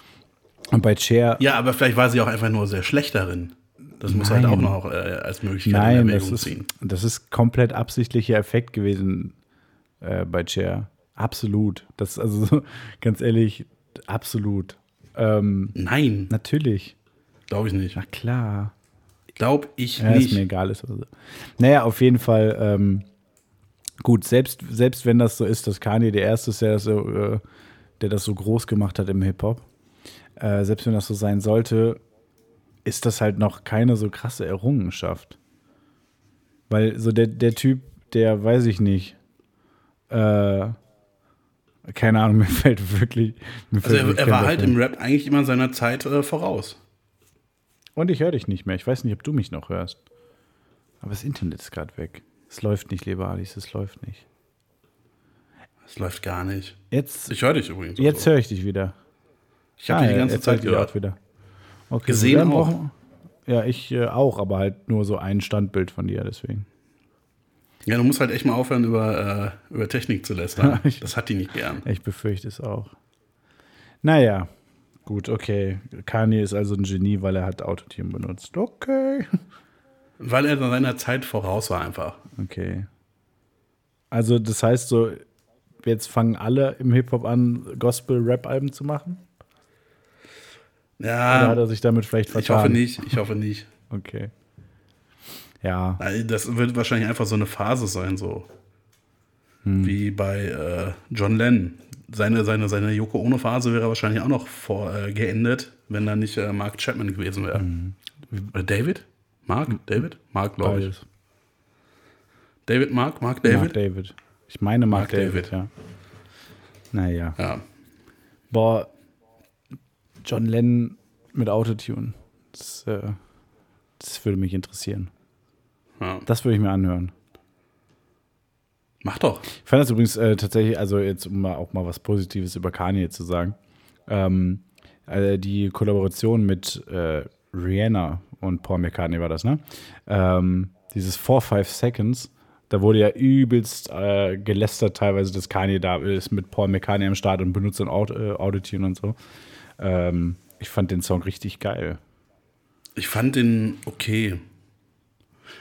Und bei Cher, Ja, aber vielleicht war sie auch einfach nur sehr schlecht darin. Das muss Nein. halt auch noch äh, als Möglichkeit nein, in das Erwägung ist, ziehen. das ist komplett absichtlicher Effekt gewesen äh, bei Cher. Absolut. Das ist also so, ganz ehrlich, absolut. Ähm, Nein, natürlich. glaube ich nicht. Na klar. Glaube ich Ja, ist nicht. mir egal. Ist also. Naja, auf jeden Fall. Ähm, gut, selbst, selbst wenn das so ist, dass Kanye der Erste ist, der das so, äh, der das so groß gemacht hat im Hip-Hop, äh, selbst wenn das so sein sollte, ist das halt noch keine so krasse Errungenschaft. Weil so der, der Typ, der weiß ich nicht, äh, keine Ahnung, mir fällt wirklich. Mir Also fällt er, er war halt im Rap eigentlich immer seiner Zeit äh, voraus. Und ich höre dich nicht mehr. Ich weiß nicht, ob du mich noch hörst. Aber das Internet ist gerade weg. Es läuft nicht, lieber Alice, es läuft nicht. Das läuft gar nicht. Jetzt, Ich höre dich übrigens. jetzt höre ich dich wieder. Ich habe dich die ja, ganze Zeit gehört. wieder. Okay, Gesehen auch. brauchen- Ja, ich äh, auch, aber halt nur so ein Standbild von dir, deswegen. Ja, du musst halt echt mal aufhören, über, äh, über Technik zu lästern. Das hat die nicht gern. Ich befürchte es auch. Naja, gut, okay. Kanye ist also ein Genie, weil er hat Autotune benutzt. Okay. Weil er seiner Zeit voraus war einfach. Okay. Also, das heißt so, jetzt fangen alle im Hip-Hop an, Gospel-Rap-Alben zu machen? Oder hat Ja, er sich damit vielleicht ich vertan? hoffe nicht. Ich hoffe nicht. Okay. Ja, Das wird wahrscheinlich einfach so eine Phase sein, so. Hm. Wie bei äh, John Lennon. Seine, seine, seine Yoko Ono Phase wäre wahrscheinlich auch noch vor, äh, geendet, wenn da nicht äh, Mark Chapman gewesen wäre. Hm. Oder David? Mark? David? Mark, glaube ich. David, Mark? Mark, David? David? Mark David. Ich meine Mark, Mark David, David. ja. Naja. Ja. Boah, John Lennon mit Autotune. Das, äh, das würde mich interessieren. ja. Das würde ich mir anhören. Mach doch. Ich fand das übrigens äh, tatsächlich, also jetzt um mal auch mal was Positives über Kanye zu sagen, ähm, äh, die Kollaboration mit äh, Rihanna und Paul McCartney war das, ne? Ähm, dieses 4-5 Seconds Da wurde ja übelst äh, gelästert teilweise, dass Kanye da ist mit Paul McCartney am Start und benutzt ein Aud äh, Autotune und so. Ähm, ich fand den Song richtig geil. Ich fand den okay.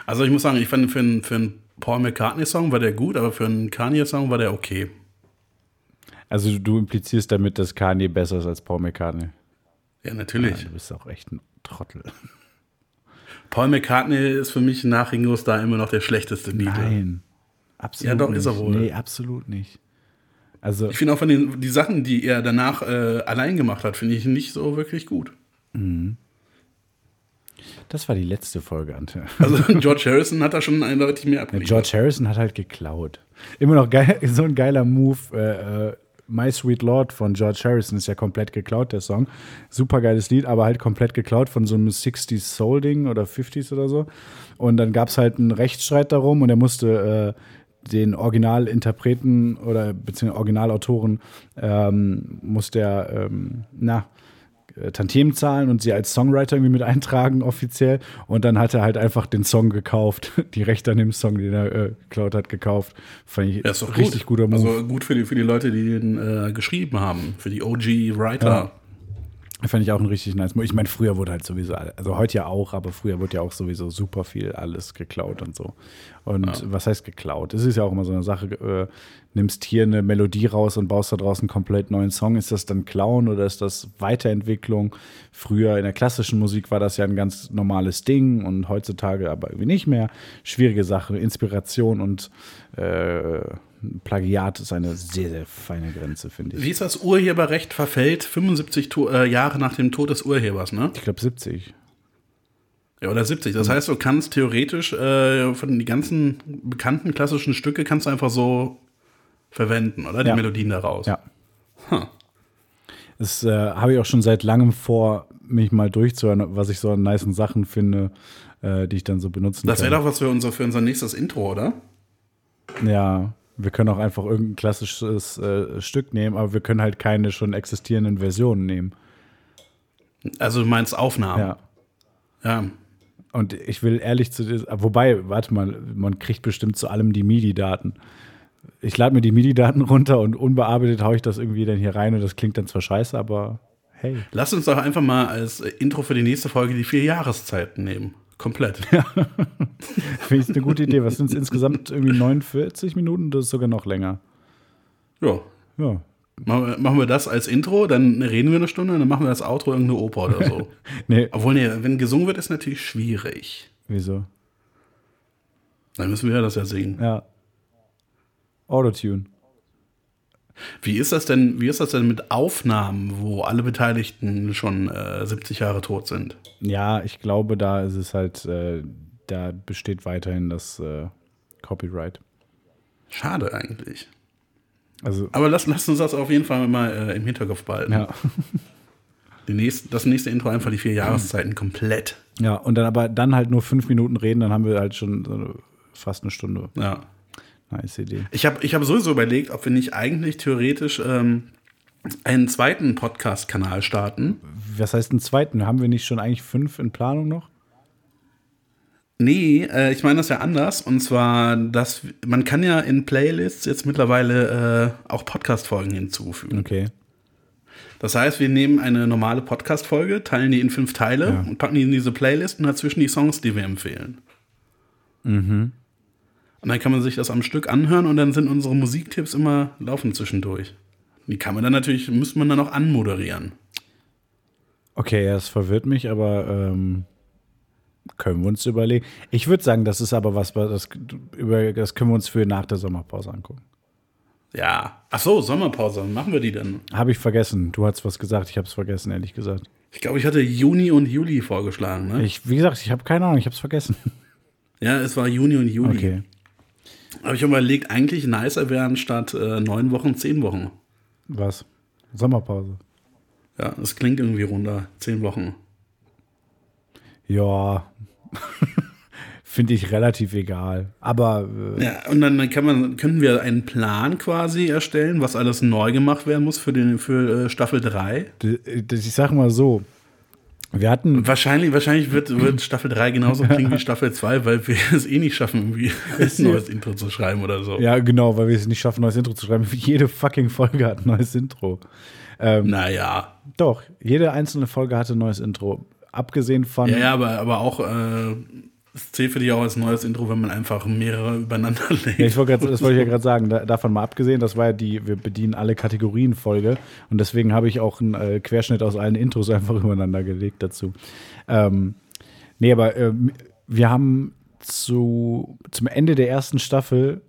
Also ich muss sagen, ich fand für einen, für einen Paul McCartney-Song war der gut, aber für einen Kanye-Song war der okay. Also du implizierst damit, dass Kanye besser ist als Paul McCartney. Ja, natürlich. Ja, du bist auch echt ein Trottel. Paul McCartney ist für mich nach Ringo Starr immer noch der schlechteste Beatle. Nein, absolut Ja, doch, nicht. ist er wohl. Nee, absolut nicht. Also, Ich finde auch von den die Sachen, die er danach äh, allein gemacht hat, finde ich nicht so wirklich gut. das war die letzte Folge, Ante. Also George Harrison hat da schon eindeutig mehr Ja, abgeliefert. George Harrison hat halt geklaut. Immer noch geil, so ein geiler Move. Äh, äh, My Sweet Lord von George Harrison ist ja komplett geklaut, der Song. Super geiles Lied, aber halt komplett geklaut von so einem 60s Soul-Ding oder 50s oder so. Und dann gab es halt einen Rechtsstreit darum und er musste äh, den Originalinterpreten oder beziehungsweise Originalautoren ähm, musste er, ähm, na, äh, Tantiemen zahlen und sie als Songwriter irgendwie mit eintragen offiziell. Und dann hat er halt einfach den Song gekauft, die Rechte an dem Song, den er äh, geklaut hat, gekauft. Fand ich Ja, ist doch richtig gut. guter Move. Also gut für die, für die Leute, die den äh, geschrieben haben, für die OG-Writer. Fand ich auch ein richtig nice. Ich meine, früher wurde halt sowieso, also heute ja auch, aber früher wurde ja auch sowieso super viel alles geklaut und so. Und was heißt geklaut? Es ist ja auch immer so eine Sache, äh, nimmst hier eine Melodie raus und baust da draußen einen komplett neuen Song. Ist das dann Klauen oder ist das Weiterentwicklung? Früher in der klassischen Musik war das ja ein ganz normales Ding und heutzutage aber irgendwie nicht mehr. Schwierige Sache, Inspiration und äh, Plagiat ist eine sehr, sehr feine Grenze, finde ich. Wie ist das Urheberrecht verfällt 75 to äh, Jahre nach dem Tod des Urhebers, ne? Ich glaube 70. Ja, oder 70. Das heißt, du kannst theoretisch äh, von den ganzen bekannten klassischen Stücke kannst du einfach so verwenden, oder? Die Ja. Melodien daraus. Ja. Huh. Das äh, habe ich auch schon seit langem vor, mich mal durchzuhören, was ich so an nicen Sachen finde, äh, die ich dann so benutzen Das wäre kann. doch was für unser, für unser nächstes Intro, oder? Ja, wir können auch einfach irgendein klassisches äh, Stück nehmen, aber wir können halt keine schon existierenden Versionen nehmen. Also du meinst Aufnahmen. Ja. Ja. Und ich will ehrlich zu dir, wobei, warte mal, man kriegt bestimmt zu allem die MIDI-Daten. Ich lade mir die MIDI-Daten runter und unbearbeitet haue ich das irgendwie dann hier rein und das klingt dann zwar scheiße, aber hey. Lass uns doch einfach mal als Intro für die nächste Folge die vier Jahreszeiten nehmen. Komplett. Finde ich eine gute Idee. Was sind es insgesamt irgendwie 49 Minuten? Das ist sogar noch länger. Ja. Ja. Machen wir- das als Intro, dann reden wir eine Stunde und dann machen wir das Outro irgendeine Oper oder so. Nee, Obwohl, nee, wenn gesungen wird, ist natürlich schwierig. wieso? Dann müssen wir das ja singen. Ja. Autotune. Wie ist das denn, wie ist das denn mit Aufnahmen, wo alle Beteiligten schon äh, 70 Jahre tot sind? Ja, ich glaube, da ist es halt, äh, da besteht weiterhin das äh, Copyright. Schade eigentlich. Also, Aber lass, lass uns das auf jeden Fall mal äh, im Hinterkopf behalten. ja. Nächste, das nächste Intro einfach die vier Jahreszeiten komplett. Ja, und dann aber dann halt nur fünf Minuten reden, dann haben wir halt schon fast eine Stunde. Ja. Nice Idee. Ich habe ich hab sowieso überlegt, ob wir nicht eigentlich theoretisch ähm, einen zweiten Podcast-Kanal starten. Was heißt einen zweiten? Haben wir nicht schon eigentlich fünf in Planung noch? Nee, äh, ich meine das ja anders. Und zwar, dass man kann ja in Playlists jetzt mittlerweile äh, auch Podcast-Folgen hinzufügen. Okay. Das heißt, wir nehmen eine normale Podcast-Folge, teilen die in fünf Teile Ja. und packen die in diese Playlist und dazwischen die Songs, die wir empfehlen. Mhm. Und dann kann man sich das am Stück anhören und dann sind unsere Musiktipps immer laufen zwischendurch. Die kann man dann natürlich, müsste man dann auch anmoderieren. Okay, das verwirrt mich, aber ähm, können wir uns überlegen. Ich würde sagen, das ist aber was, das, über, das können wir uns für nach der Sommerpause angucken. Ja. Ach so, Sommerpause, machen wir die denn? Habe ich vergessen. Du hast was gesagt, ich habe es vergessen, ehrlich gesagt. Ich glaube, ich hatte Juni und Juli vorgeschlagen, ne? Ich, wie gesagt, ich habe keine Ahnung, ich habe es vergessen. Ja, es war Juni und Juli. Okay. Aber ich habe überlegt, eigentlich nicer wären statt äh, neun Wochen zehn Wochen. Was? Sommerpause. Ja, das klingt irgendwie runder. Zehn Wochen. Ja. Finde ich relativ egal. Aber äh, Ja, und dann kann man, können wir einen Plan quasi erstellen, was alles neu gemacht werden muss für, den, für äh, Staffel 3. d- d- ich sage mal so, Wir hatten. Wahrscheinlich, wahrscheinlich wird, wird Staffel 3 genauso klingen wie Staffel 2, weil wir es eh nicht schaffen, irgendwie ein neues Intro zu schreiben oder so. Ja, genau, weil wir es nicht schaffen, ein neues Intro zu schreiben. Jede fucking Folge hat ein neues Intro. Ähm, Naja. Doch, jede einzelne Folge hatte ein neues Intro. Abgesehen von. Ja, ja, aber, aber auch, äh, es zählt für dich auch als neues Intro, wenn man einfach mehrere übereinander legt. Ja, ich wollte grad, das wollte ich ja gerade sagen. Da, davon mal abgesehen, das war ja die, wir bedienen alle Kategorien Folge und deswegen habe ich auch einen äh, Querschnitt aus allen Intros einfach übereinander gelegt dazu. Ähm, nee, aber ähm, wir haben zu, zum Ende der ersten Staffel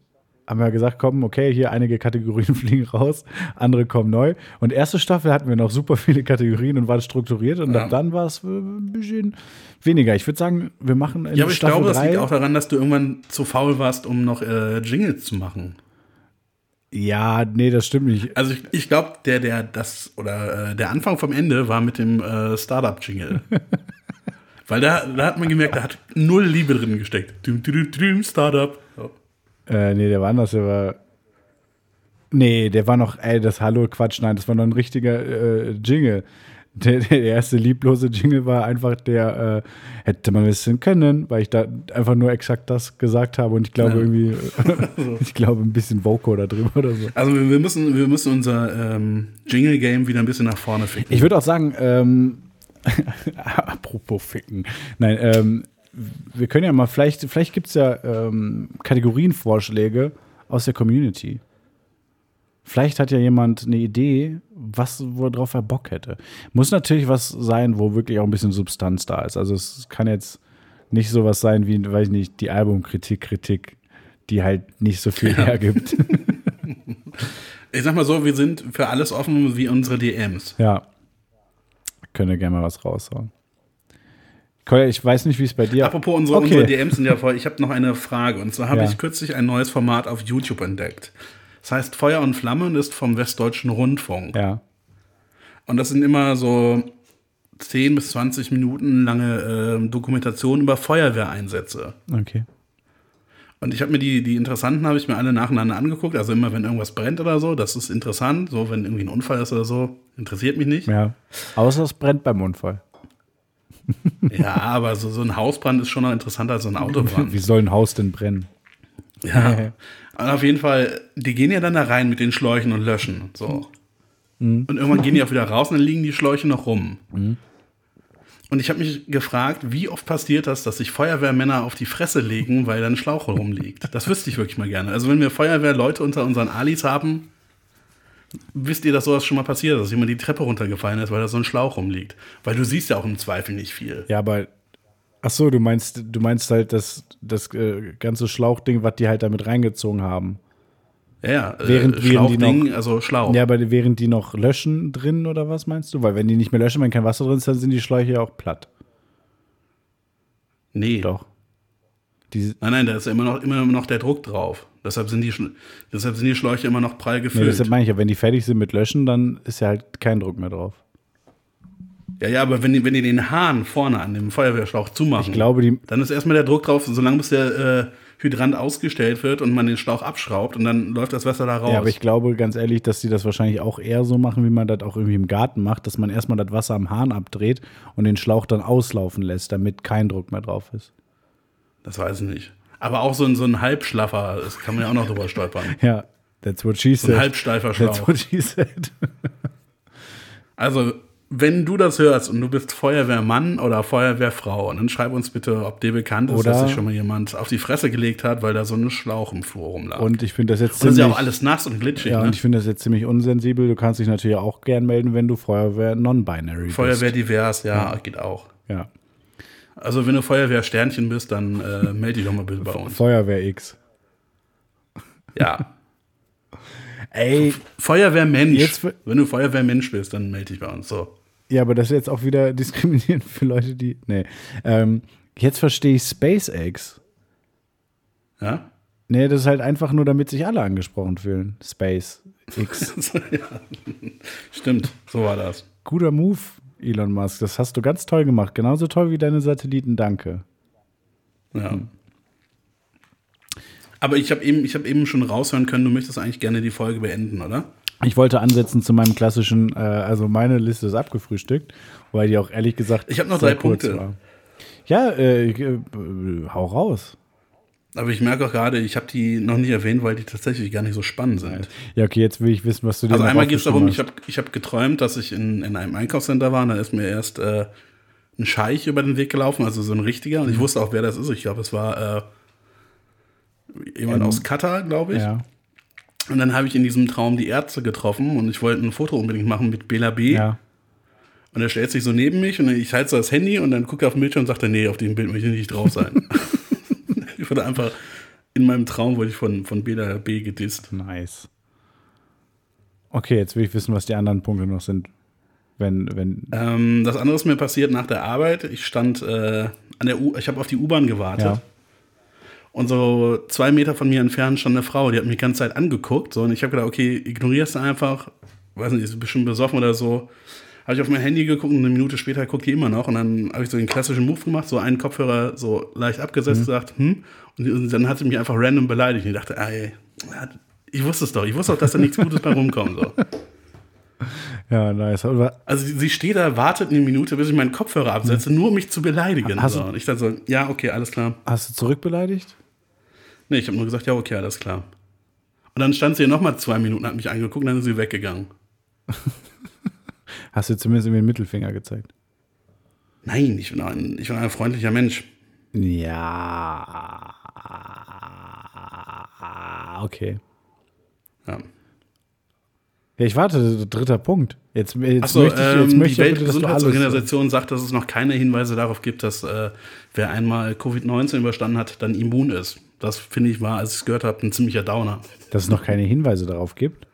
haben wir gesagt, komm, okay, hier einige Kategorien fliegen raus, andere kommen neu. Und erste Staffel hatten wir noch super viele Kategorien und waren strukturiert und Ja. dann war es ein bisschen weniger. Ich würde sagen, wir machen in Ja, aber ich Staffel glaube, das liegt auch daran, dass du irgendwann zu faul warst, um noch äh, Jingles zu machen. Ja, nee, das stimmt nicht. Also ich, ich glaube, der, der das oder äh, der Anfang vom Ende war mit dem äh, Startup-Jingle. Weil da, da hat man gemerkt, da hat null Liebe drin gesteckt. Düm, düm, düm, Startup. Äh, nee, der war anders, der war. Nee, der war noch, ey, das Hallo Quatsch, nein, das war noch ein richtiger äh, Jingle. Der, der erste lieblose Jingle war einfach der, äh, hätte man wissen können, weil ich da einfach nur exakt das gesagt habe und ich glaube Ja. irgendwie, ich glaube ein bisschen Voco da drüber oder so. Also wir wir müssen, wir müssen unser ähm, Jingle-Game wieder ein bisschen nach vorne ficken. Ich würde auch sagen, ähm, apropos Ficken, nein, ähm, wir können ja mal, vielleicht, vielleicht gibt es ja ähm, Kategorienvorschläge aus der Community. Vielleicht hat ja jemand eine Idee, was, worauf er Bock hätte. Muss natürlich was sein, wo wirklich auch ein bisschen Substanz da ist. Also es kann jetzt nicht sowas sein wie, weiß ich nicht, die Albumkritik, Kritik, die halt nicht so viel hergibt. Ich sag mal so, wir sind für alles offen wie unsere DMs. ja. Könnt ihr gerne mal was raushauen. Ich weiß nicht, wie es bei dir Apropos, unsere, Okay. unsere DMs sind ja voll. Ich habe noch eine Frage. Und zwar habe Ja. ich kürzlich ein neues Format auf YouTube entdeckt. Das heißt Feuer und Flamme und ist vom Westdeutschen Rundfunk. Ja. Und das sind immer so 10 bis 20 Minuten lange äh, Dokumentationen über Feuerwehreinsätze. Okay. Und ich habe mir die, die interessanten habe ich mir alle nacheinander angeguckt. Also immer, wenn irgendwas brennt oder so, das ist interessant. So, wenn irgendwie ein Unfall ist oder so, interessiert mich nicht. Ja. Außer es brennt beim Unfall. Ja, aber so, so ein Hausbrand ist schon noch interessanter als so ein Autobrand. Wie soll ein Haus denn brennen? Ja. Und auf jeden Fall, die gehen ja dann da rein mit den Schläuchen und löschen. So. Und irgendwann gehen die auch wieder raus und dann liegen die Schläuche noch rum. Und ich habe mich gefragt, wie oft passiert das, dass sich Feuerwehrmänner auf die Fresse legen, weil da ein Schlauch rumliegt. Das wüsste ich wirklich mal gerne. Also wenn wir Feuerwehrleute unter unseren Alis haben, wisst ihr, dass sowas schon mal passiert ist, dass jemand die Treppe runtergefallen ist, weil da so ein Schlauch rumliegt. Weil du siehst ja auch im Zweifel nicht viel. Ja, aber. Ach so, du meinst, du meinst halt das, das äh, ganze Schlauchding, was die halt damit reingezogen haben. Ja, ja. äh, Während- während die Schlauchding, also Schlauch. Ja, aber während die noch löschen drin oder was meinst du? Weil wenn die nicht mehr löschen, wenn kein Wasser drin ist, dann sind die Schläuche ja auch platt. nee. Doch. Die, Nein, nein, da ist ja immer noch, immer noch der Druck drauf. Deshalb sind die, deshalb sind die Schläuche immer noch prall nee, gefüllt. deshalb meine ich ja, wenn die fertig sind mit Löschen, dann ist ja halt kein Druck mehr drauf. ja, ja, aber wenn die, wenn die den Hahn vorne an dem Feuerwehrschlauch zumachen, Ich glaube, die, dann ist erstmal der Druck drauf, solange bis der äh, Hydrant ausgestellt wird und man den Schlauch abschraubt und dann läuft das Wasser da raus. Ja, aber ich glaube ganz ehrlich, dass die das wahrscheinlich auch eher so machen, wie man das auch irgendwie im Garten macht, dass man erstmal das Wasser am Hahn abdreht und den Schlauch dann auslaufen lässt, damit kein Druck mehr drauf ist. das weiß ich nicht. Aber auch so ein, so ein Halbschlaffer, das kann man ja auch noch drüber stolpern. Ja, that's what she So ein said. halbsteifer That's Schlauch. what she said. Also, wenn du das hörst und du bist Feuerwehrmann oder Feuerwehrfrau, dann schreib uns bitte, ob dir bekannt ist, Oder- dass sich schon mal jemand auf die Fresse gelegt hat, weil da so ein Schlauch im Flur rumlag. Und ich finde das jetzt Und das ist ja ziemlich, auch alles nass und glitschig. ja, ne? und ich finde das jetzt ziemlich unsensibel. Du kannst dich natürlich auch gern melden, wenn du Feuerwehr non-binary Feuerwehr bist. divers, ja, geht auch. Ja. Also wenn du Feuerwehr Sternchen bist, dann äh, melde dich doch mal bitte bei uns. Feuerwehr X. Ja. Ey, Feuerwehrmensch. Jetzt- wenn du Feuerwehrmensch bist, dann melde dich bei uns. So. ja, aber das ist jetzt auch wieder diskriminierend für Leute, die. Nee. Ähm, jetzt verstehe ich SpaceX. Ja? Nee, das ist halt einfach nur, damit sich alle angesprochen fühlen. Space X. ja. Stimmt, so war das. Guter Move, Elon Musk. Das hast du ganz toll gemacht. Genauso toll wie deine Satelliten. Danke. Ja. Aber ich habe eben, ich hab eben schon raushören können, du möchtest eigentlich gerne die Folge beenden, oder? Ich wollte ansetzen zu meinem klassischen, äh, also meine Liste ist abgefrühstückt, weil die auch ehrlich gesagt. Ich habe noch drei Punkte. war. Ja, äh, ich, äh, hau raus. Aber ich merke auch gerade, ich habe die noch nicht erwähnt, weil die tatsächlich gar nicht so spannend sind. Ja, okay, jetzt will ich wissen, was du dir Also einmal geht es darum, ich habe ich hab geträumt, dass ich in, in einem Einkaufscenter war und da ist mir erst äh, ein Scheich über den Weg gelaufen, also so ein richtiger. Und ich wusste auch, wer das ist. Ich glaube, es war äh, jemand Ähm, aus Katar, glaube ich. Ja, Und dann habe ich in diesem Traum die Ärzte getroffen und ich wollte ein Foto unbedingt machen mit Bela B. ja. Und er stellt sich so neben mich und ich halte so das Handy und dann gucke er auf den Bildschirm und sagt, nee, auf dem Bild möchte ich nicht drauf sein. ich wurde einfach, in meinem Traum wurde ich von, von Bela B gedisst. Nice. Okay, jetzt will ich wissen, was die anderen Punkte noch sind. Wenn, wenn. Ähm, das andere ist mir passiert nach der Arbeit. Ich stand äh, an der U ich habe auf die U-Bahn gewartet. Ja. Und so zwei Meter von mir entfernt stand eine Frau, die hat mich die ganze Zeit angeguckt. So, und ich habe gedacht, okay, ignorierst du einfach. Weiß nicht, ist bestimmt besoffen oder so. Habe ich auf mein Handy geguckt und eine Minute später guckt die immer noch. Und dann habe ich so den klassischen Move gemacht, so einen Kopfhörer so leicht abgesetzt, gesagt, hm. Und, dann hat sie mich einfach random beleidigt. Und ich dachte, ey, ich wusste es doch. Ich wusste doch, dass da nichts Gutes bei rumkommt. So. Ja, nice. Aber Also sie- steht da, wartet eine Minute, bis ich meinen Kopfhörer absetze, nur um mich zu beleidigen. Hast So. Und ich dann so, ja, okay, alles klar. hast du zurückbeleidigt? Nee, ich habe nur gesagt, ja, okay, alles klar. Und dann stand sie hier nochmal zwei Minuten, hat mich angeguckt und dann ist sie weggegangen. Hast du zumindest irgendwie den Mittelfinger gezeigt? Nein, ich bin ein, ich bin ein freundlicher Mensch. Ja. Okay. Ja. Ja, ich warte, dritter Punkt. Jetzt, jetzt Achso, möchte ich, jetzt ähm, möchte die. Weltgesundheitsorganisation sagt, dass es noch keine Hinweise darauf gibt, dass äh, wer einmal Covid-19 überstanden hat, dann immun ist. Das finde ich war, als ich es gehört habe, ein ziemlicher Downer. Dass es noch keine Hinweise darauf gibt?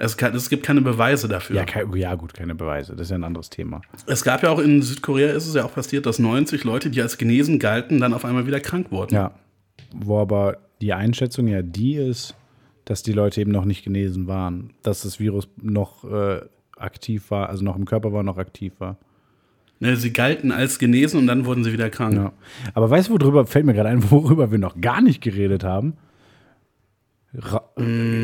Es, kann, es gibt keine Beweise dafür. Ja, kei- ja, gut, keine Beweise. Das ist ja ein anderes Thema. Es gab ja auch in Südkorea, ist es ja auch passiert, dass 90 Leute, die als genesen galten, dann auf einmal wieder krank wurden. Ja. Wo aber die Einschätzung ja die ist, dass die Leute eben noch nicht genesen waren. Dass das Virus noch äh, aktiv war, also noch im Körper war, noch aktiv war. Ne, sie galten als genesen und dann wurden sie wieder krank. Ja. Aber weißt du, worüber fällt mir gerade ein, worüber wir noch gar nicht geredet haben?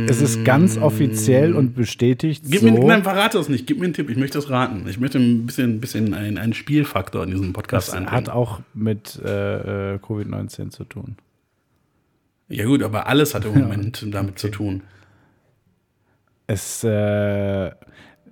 Es ist ganz offiziell und bestätigt Gib so. mir, nein, verrate es nicht. Gib mir einen Tipp. Ich möchte es raten. Ich möchte ein bisschen, bisschen einen, einen Spielfaktor in diesem Podcast das einbringen. hat auch mit äh, äh, Covid-19 zu tun. Ja gut, aber alles hat im Moment damit zu tun. Es, äh,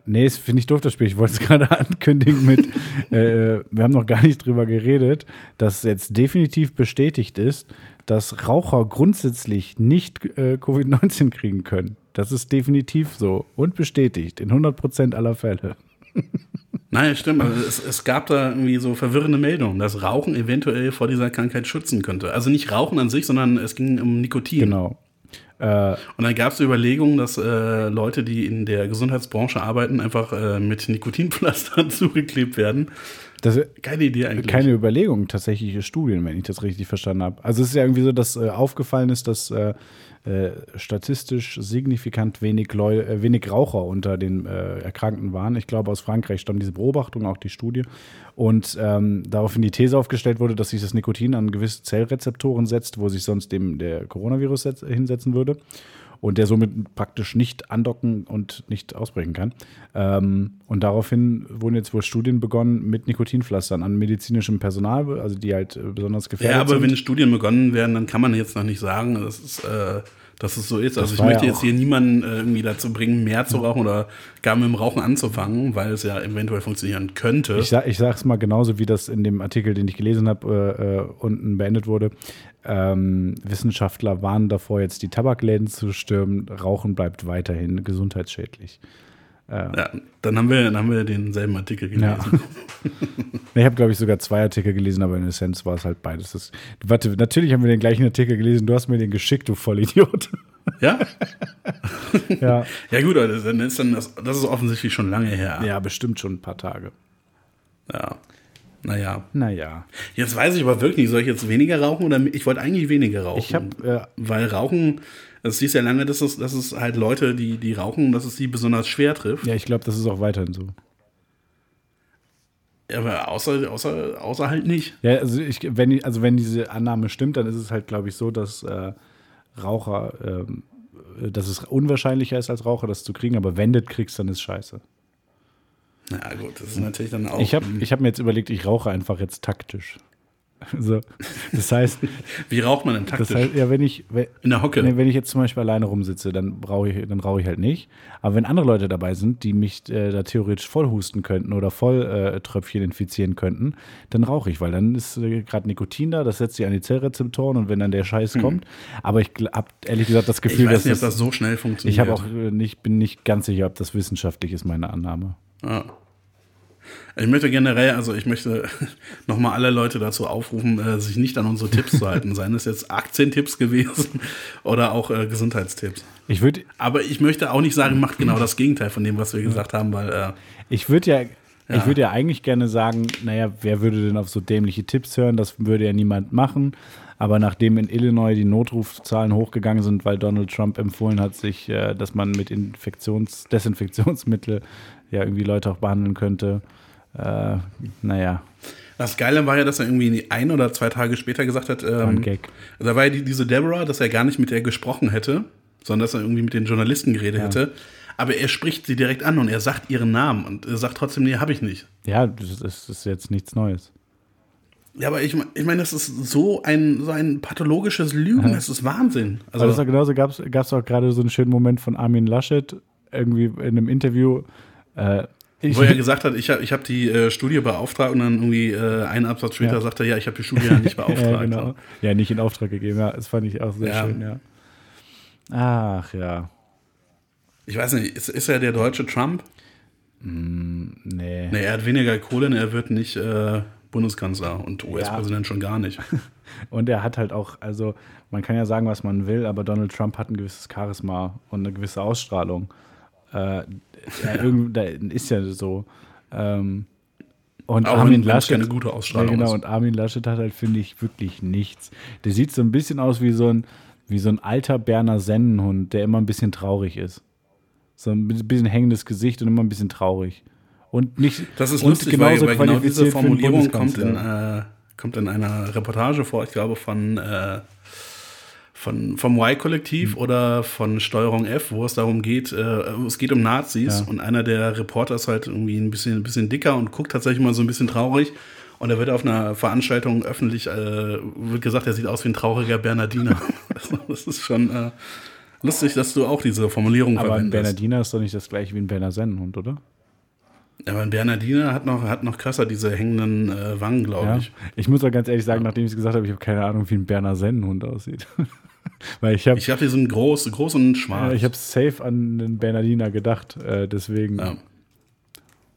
nee, es finde ich doof, das Spiel. Ich wollte es gerade ankündigen mit, äh, wir haben noch gar nicht drüber geredet, dass jetzt definitiv bestätigt ist, dass Raucher grundsätzlich nicht äh, Covid-19 kriegen können. Das ist definitiv so und bestätigt in 100% aller Fälle. Nein, stimmt. Aber es, es gab da irgendwie so verwirrende Meldungen, dass Rauchen eventuell vor dieser Krankheit schützen könnte. Also nicht Rauchen an sich, sondern es ging um Nikotin. Genau. Äh, Und dann gab es Überlegungen, dass äh, Leute, die in der Gesundheitsbranche arbeiten, einfach äh, mit Nikotinpflastern zugeklebt werden. Das, Keine Idee eigentlich. keine Überlegung, tatsächliche Studien, wenn ich das richtig verstanden habe. Also es ist ja irgendwie so, dass äh, aufgefallen ist, dass äh, äh, statistisch signifikant wenig, Leu äh, wenig Raucher unter den äh, Erkrankten waren. Ich glaube, aus Frankreich stammt diese Beobachtung, auch die Studie. Und ähm, daraufhin die These aufgestellt wurde, dass sich das Nikotin an gewisse Zellrezeptoren setzt, wo sich sonst eben der Coronavirus setz- hinsetzen würde. Und der somit praktisch nicht andocken und nicht ausbrechen kann. Ähm, und daraufhin wurden jetzt wohl Studien begonnen mit Nikotinpflastern an medizinischem Personal, also die halt äh, besonders gefährdet Ja, aber sind. wenn Studien begonnen werden, dann kann man jetzt noch nicht sagen, dass es, äh, dass es so ist. Also ich möchte ja jetzt hier niemanden äh, irgendwie dazu bringen, mehr zu rauchen oder gar mit dem Rauchen anzufangen, weil es ja eventuell funktionieren könnte. Ich, sag, ich sag's mal genauso, wie das in dem Artikel, den ich gelesen habe, äh, äh, unten beendet wurde. Ähm, Wissenschaftler warnen davor, jetzt die Tabakläden zu stürmen. Rauchen bleibt weiterhin gesundheitsschädlich. ja, dann haben wir, dann haben wir denselben Artikel Ja. gelesen. Ich habe, glaube ich, sogar zwei Artikel gelesen, aber in Essenz war es halt beides. Das, warte, natürlich haben wir den gleichen Artikel gelesen. Du hast mir den geschickt, du Vollidiot. Ja? ja. Ja, gut, das, ist dann das, das ist offensichtlich schon lange her. ja, bestimmt schon ein paar Tage. ja. Naja. Naja. Jetzt weiß ich aber wirklich nicht, soll ich jetzt weniger rauchen oder ich wollte eigentlich weniger rauchen? Ich habe äh, Weil Rauchen, es hieß ja lange, dass es, dass es halt Leute, die, die rauchen, dass es sie besonders schwer trifft. ja, ich glaube, das ist auch weiterhin so. Aber außer, außer, außer halt nicht. Ja, also, ich, wenn, die- also wenn diese Annahme stimmt, dann ist es halt, glaube ich, so, dass äh, Raucher äh, dass es unwahrscheinlicher ist als Raucher, das zu kriegen, aber wenn du das kriegst, dann ist scheiße. Na gut, das ist natürlich dann auch. Ich habe ich hab mir jetzt überlegt, ich rauche einfach jetzt taktisch. So, das heißt, Wie raucht man denn taktisch? das heißt, ja, wenn ich, wenn, In der Hocke. wenn ich jetzt zum Beispiel alleine rumsitze, dann rauche ich, dann rauche ich halt nicht. Aber wenn andere Leute dabei sind, die mich äh, da theoretisch voll husten könnten oder voll äh, Tröpfchen infizieren könnten, dann rauche ich, weil dann ist äh, gerade Nikotin da, das setzt sich an die Zellrezeptoren und wenn dann der Scheiß kommt. Aber ich habe ehrlich gesagt das Hm. ich Gefühl, weiß dass nicht, ob das, so schnell funktioniert. ich habe auch äh, nicht, bin nicht ganz sicher, ob das wissenschaftlich ist, meine Annahme. Ja. Ich möchte generell, also ich möchte nochmal alle Leute dazu aufrufen, äh, sich nicht an unsere Tipps zu halten. Seien es jetzt Aktientipps gewesen oder auch äh, Gesundheitstipps. Ich würde Aber ich möchte auch nicht sagen, macht genau das Gegenteil von dem, was wir gesagt haben, weil äh, Ich würde ja, ich Ja. würde ja eigentlich gerne sagen, naja, wer würde denn auf so dämliche Tipps hören? Das würde ja niemand machen. Aber nachdem in Illinois die Notrufzahlen hochgegangen sind, weil Donald Trump empfohlen hat, sich, äh, dass man mit Infektions Desinfektionsmittel ja irgendwie Leute auch behandeln könnte, äh, naja, das Geile war ja, dass er irgendwie ein oder zwei Tage später gesagt hat, ähm, Gag. da war ja die, diese Deborah, dass er gar nicht mit der gesprochen hätte, sondern dass er irgendwie mit den Journalisten geredet hätte. Aber er spricht sie direkt an und er sagt ihren Namen und er sagt trotzdem, nee, habe ich nicht. Ja, das ist, das ist jetzt nichts Neues. Ja, aber ich, ich meine, das ist so ein, so ein pathologisches Lügen, das ist Wahnsinn. Also, war genauso, gab es auch gerade so einen schönen Moment von Armin Laschet, irgendwie in einem Interview. Äh, ich, wo er gesagt hat, ich habe ich hab die äh, Studie beauftragt und dann irgendwie äh, einen Absatz später Ja. sagt er, ja, ich habe die Studie ja nicht beauftragt. ja, genau. Ja, nicht in Auftrag gegeben. Ja, das fand ich auch sehr Ja. schön, ja. Ach ja. Ich weiß nicht, ist, ist er der deutsche Trump? Nee. Nee, er hat weniger Kohle und er wird nicht äh, Bundeskanzler und US-Präsident schon gar nicht. Und er hat halt auch, also man kann ja sagen, was man will, aber Donald Trump hat ein gewisses Charisma und eine gewisse Ausstrahlung. Äh, ja, irgend, da ist ja so. Ähm, und Auch Armin Laschet. keine gute Ausstrahlung ja, genau, ist. und Armin Laschet hat halt, finde ich, wirklich nichts. Der sieht so ein bisschen aus wie so ein, wie so ein alter Berner Sennenhund, der immer ein bisschen traurig ist. So ein bisschen hängendes Gesicht und immer ein bisschen traurig. Und nicht Das ist lustig, weil, weil genau diese Formulierung kommt in, äh, kommt in einer Reportage vor, ich glaube von, äh, von vom Y-Kollektiv oder von Steuerung F, wo es darum geht, äh, es geht um Nazis Ja. und einer der Reporter ist halt irgendwie ein bisschen, ein bisschen dicker und guckt tatsächlich mal so ein bisschen traurig. Und er wird auf einer Veranstaltung öffentlich, äh, wird gesagt, er sieht aus wie ein trauriger Bernardiner. Also, das ist schon äh, lustig, dass du auch diese Formulierung Aber ein verwendest. Bernardiner ist doch nicht das gleiche wie ein Berner Sennenhund, oder? Aber ein Bernardiner hat noch, hat noch krasser diese hängenden äh, Wangen, glaube Ja. ich. Ich muss auch ganz ehrlich sagen, nachdem ich es gesagt habe, ich habe keine Ahnung, wie ein Berner Sennenhund aussieht. Weil ich habe Ich glaube, die sind groß, groß und schwarz. äh, ich habe safe an einen Bernardiner gedacht, äh, deswegen. ja.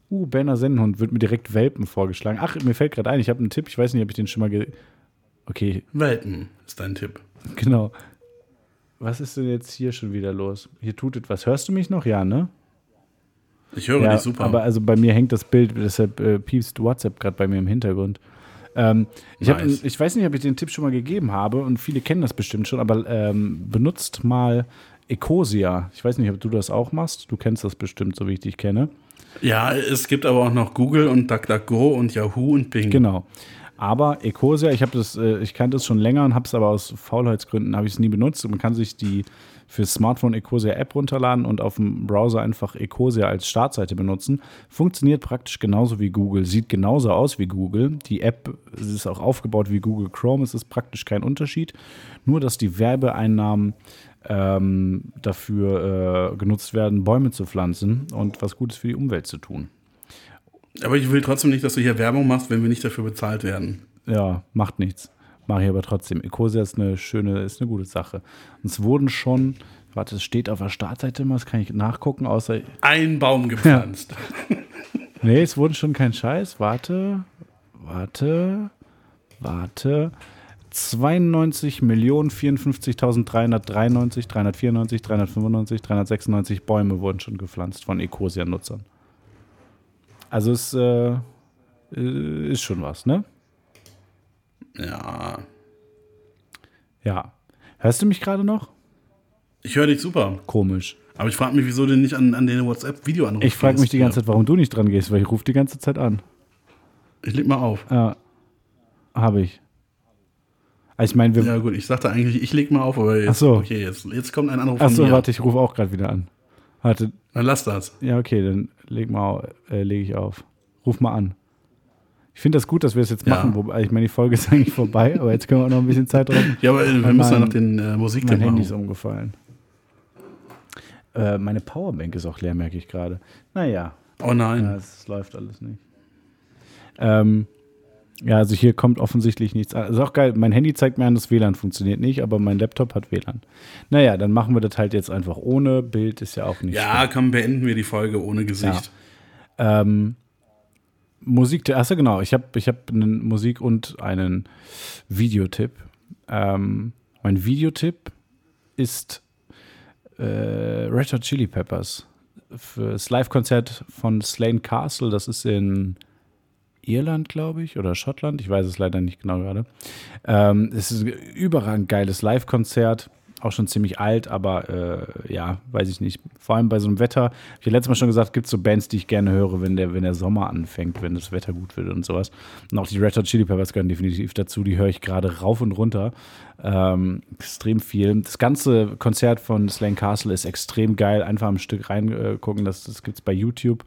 Uh, Berner Sennenhund wird mir direkt Welpen vorgeschlagen. Ach, mir fällt gerade ein, ich habe einen Tipp, ich weiß nicht, ob ich den schon mal ge Okay, Welpen ist dein Tipp. genau. Was ist denn jetzt hier schon wieder los? Hier tut etwas. Hörst du mich noch? Ja, ne? Ich höre ja, dich super. Aber also bei mir hängt das Bild, deshalb äh, piepst WhatsApp gerade bei mir im Hintergrund. Ähm, ich, hab, Nice. ich weiß nicht, ob ich den Tipp schon mal gegeben habe und viele kennen das bestimmt schon, aber ähm, benutzt mal Ecosia. Ich weiß nicht, ob du das auch machst. Du kennst das bestimmt, so wie ich dich kenne. ja, es gibt aber auch noch Google und DuckDuckGo und Yahoo und Bing. Genau. Aber Ecosia, ich habe das, äh, ich kannte es schon länger und habe es aber aus Faulheitsgründen habe ich es nie benutzt. Und man kann sich die fürs Smartphone Ecosia App runterladen und auf dem Browser einfach Ecosia als Startseite benutzen. Funktioniert praktisch genauso wie Google, sieht genauso aus wie Google. Die App ist auch aufgebaut wie Google Chrome, es ist praktisch kein Unterschied. Nur, dass die Werbeeinnahmen ähm, dafür äh, genutzt werden, Bäume zu pflanzen und was Gutes für die Umwelt zu tun. Aber ich will trotzdem nicht, dass du hier Werbung machst, wenn wir nicht dafür bezahlt werden. Ja, macht nichts. Mache ich aber trotzdem. Ecosia ist eine schöne, ist eine gute Sache. Und es wurden schon, warte, es steht auf der Startseite immer, das kann ich nachgucken, außer, Ein Baum gepflanzt. nee, es wurden schon kein Scheiß. Warte, warte, warte. 92.054.393, 394, 395, 396 Bäume wurden schon gepflanzt von Ecosia-Nutzern. Also es äh, äh, ist schon was, ne? Ja. Ja. Hörst du mich gerade noch? Ich höre dich super. Komisch. Aber ich frage mich, wieso du nicht an, an den WhatsApp-Videoanruf Ich frage mich die ganze Zeit, warum du nicht dran gehst, weil ich rufe die ganze Zeit an. Ich leg mal auf. Ja, habe ich. Also ich meine, wir. Ja, gut, ich sagte eigentlich, ich leg mal auf, aber jetzt, Ach so. okay, jetzt, jetzt kommt ein Anruf von Achso, mir. warte, ich rufe auch gerade wieder an. Warte, Dann lass das. ja, okay, dann leg mal, äh, lege ich auf. Ruf mal an. Ich finde das gut, dass wir es jetzt Ja. machen. Wobei, ich meine, die Folge ist eigentlich vorbei, aber jetzt können wir auch noch ein bisschen Zeit drauf. Ja, aber wir Mein- müssen ja noch den äh, Musiktipp Mein Handy ist umgefallen. Äh, meine Powerbank ist auch leer, merke ich gerade. Naja, Oh nein. ja, es läuft alles nicht. Ähm, ja, also hier kommt offensichtlich nichts an. Ist auch geil. Mein Handy zeigt mir an, das WLAN funktioniert nicht, aber mein Laptop hat WLAN. Naja, dann machen wir das halt jetzt einfach ohne. Bild ist ja auch nicht Ja, komm, beenden wir die Folge ohne Gesicht. Ähm, Musik, achso genau, ich habe ich hab einen Musik- und einen Videotipp. Ähm, mein Videotipp ist äh, Red Hot Chili Peppers das Live-Konzert von Slane Castle. Das ist in Irland, glaube ich, oder Schottland. Ich weiß es leider nicht genau gerade. Ähm, es ist ein überragend geiles Live-Konzert. Auch schon ziemlich alt, aber äh, ja, weiß ich nicht. Vor allem bei so einem Wetter. Ich ja letztes Mal schon gesagt, gibt es so Bands, die ich gerne höre, wenn der, wenn der Sommer anfängt, wenn das Wetter gut wird und sowas. Und auch die Red Hot Chili Peppers gehören definitiv dazu. Die höre ich gerade rauf und runter. Ähm, extrem viel. Das ganze Konzert von Slane Castle ist extrem geil. Einfach am Stück reingucken. das, das gibt es bei YouTube.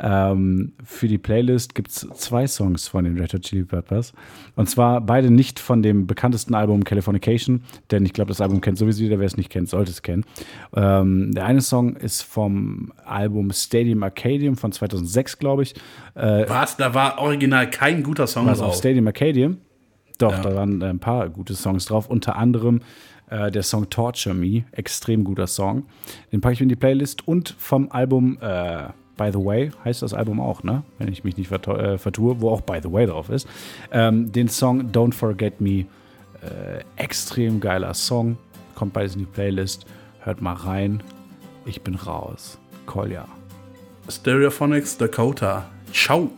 Ähm, für die Playlist gibt es zwei Songs von den Red Hot Chili Peppers. Und zwar beide nicht von dem bekanntesten Album Californication, denn ich glaube, das Album kennt sowieso jeder, wer es nicht kennt, sollte es kennen. Ähm, der eine Song ist vom Album Stadium Arcadium von 2006, glaube ich. Äh, Was? Da war original kein guter Song was auf drauf. Stadium Arcadium. Doch, Ja. da waren ein paar gute Songs drauf, unter anderem äh, der Song Torture Me, extrem guter Song. Den packe ich in die Playlist und vom Album äh, By the Way heißt das Album auch, ne? Wenn ich mich nicht äh, vertue, wo auch By the Way drauf ist. Ähm, den Song Don't Forget Me, äh, extrem geiler Song, kommt beides in die Playlist. Hört mal rein. Ich bin raus. Kolja. Stereophonics Dakota. Ciao.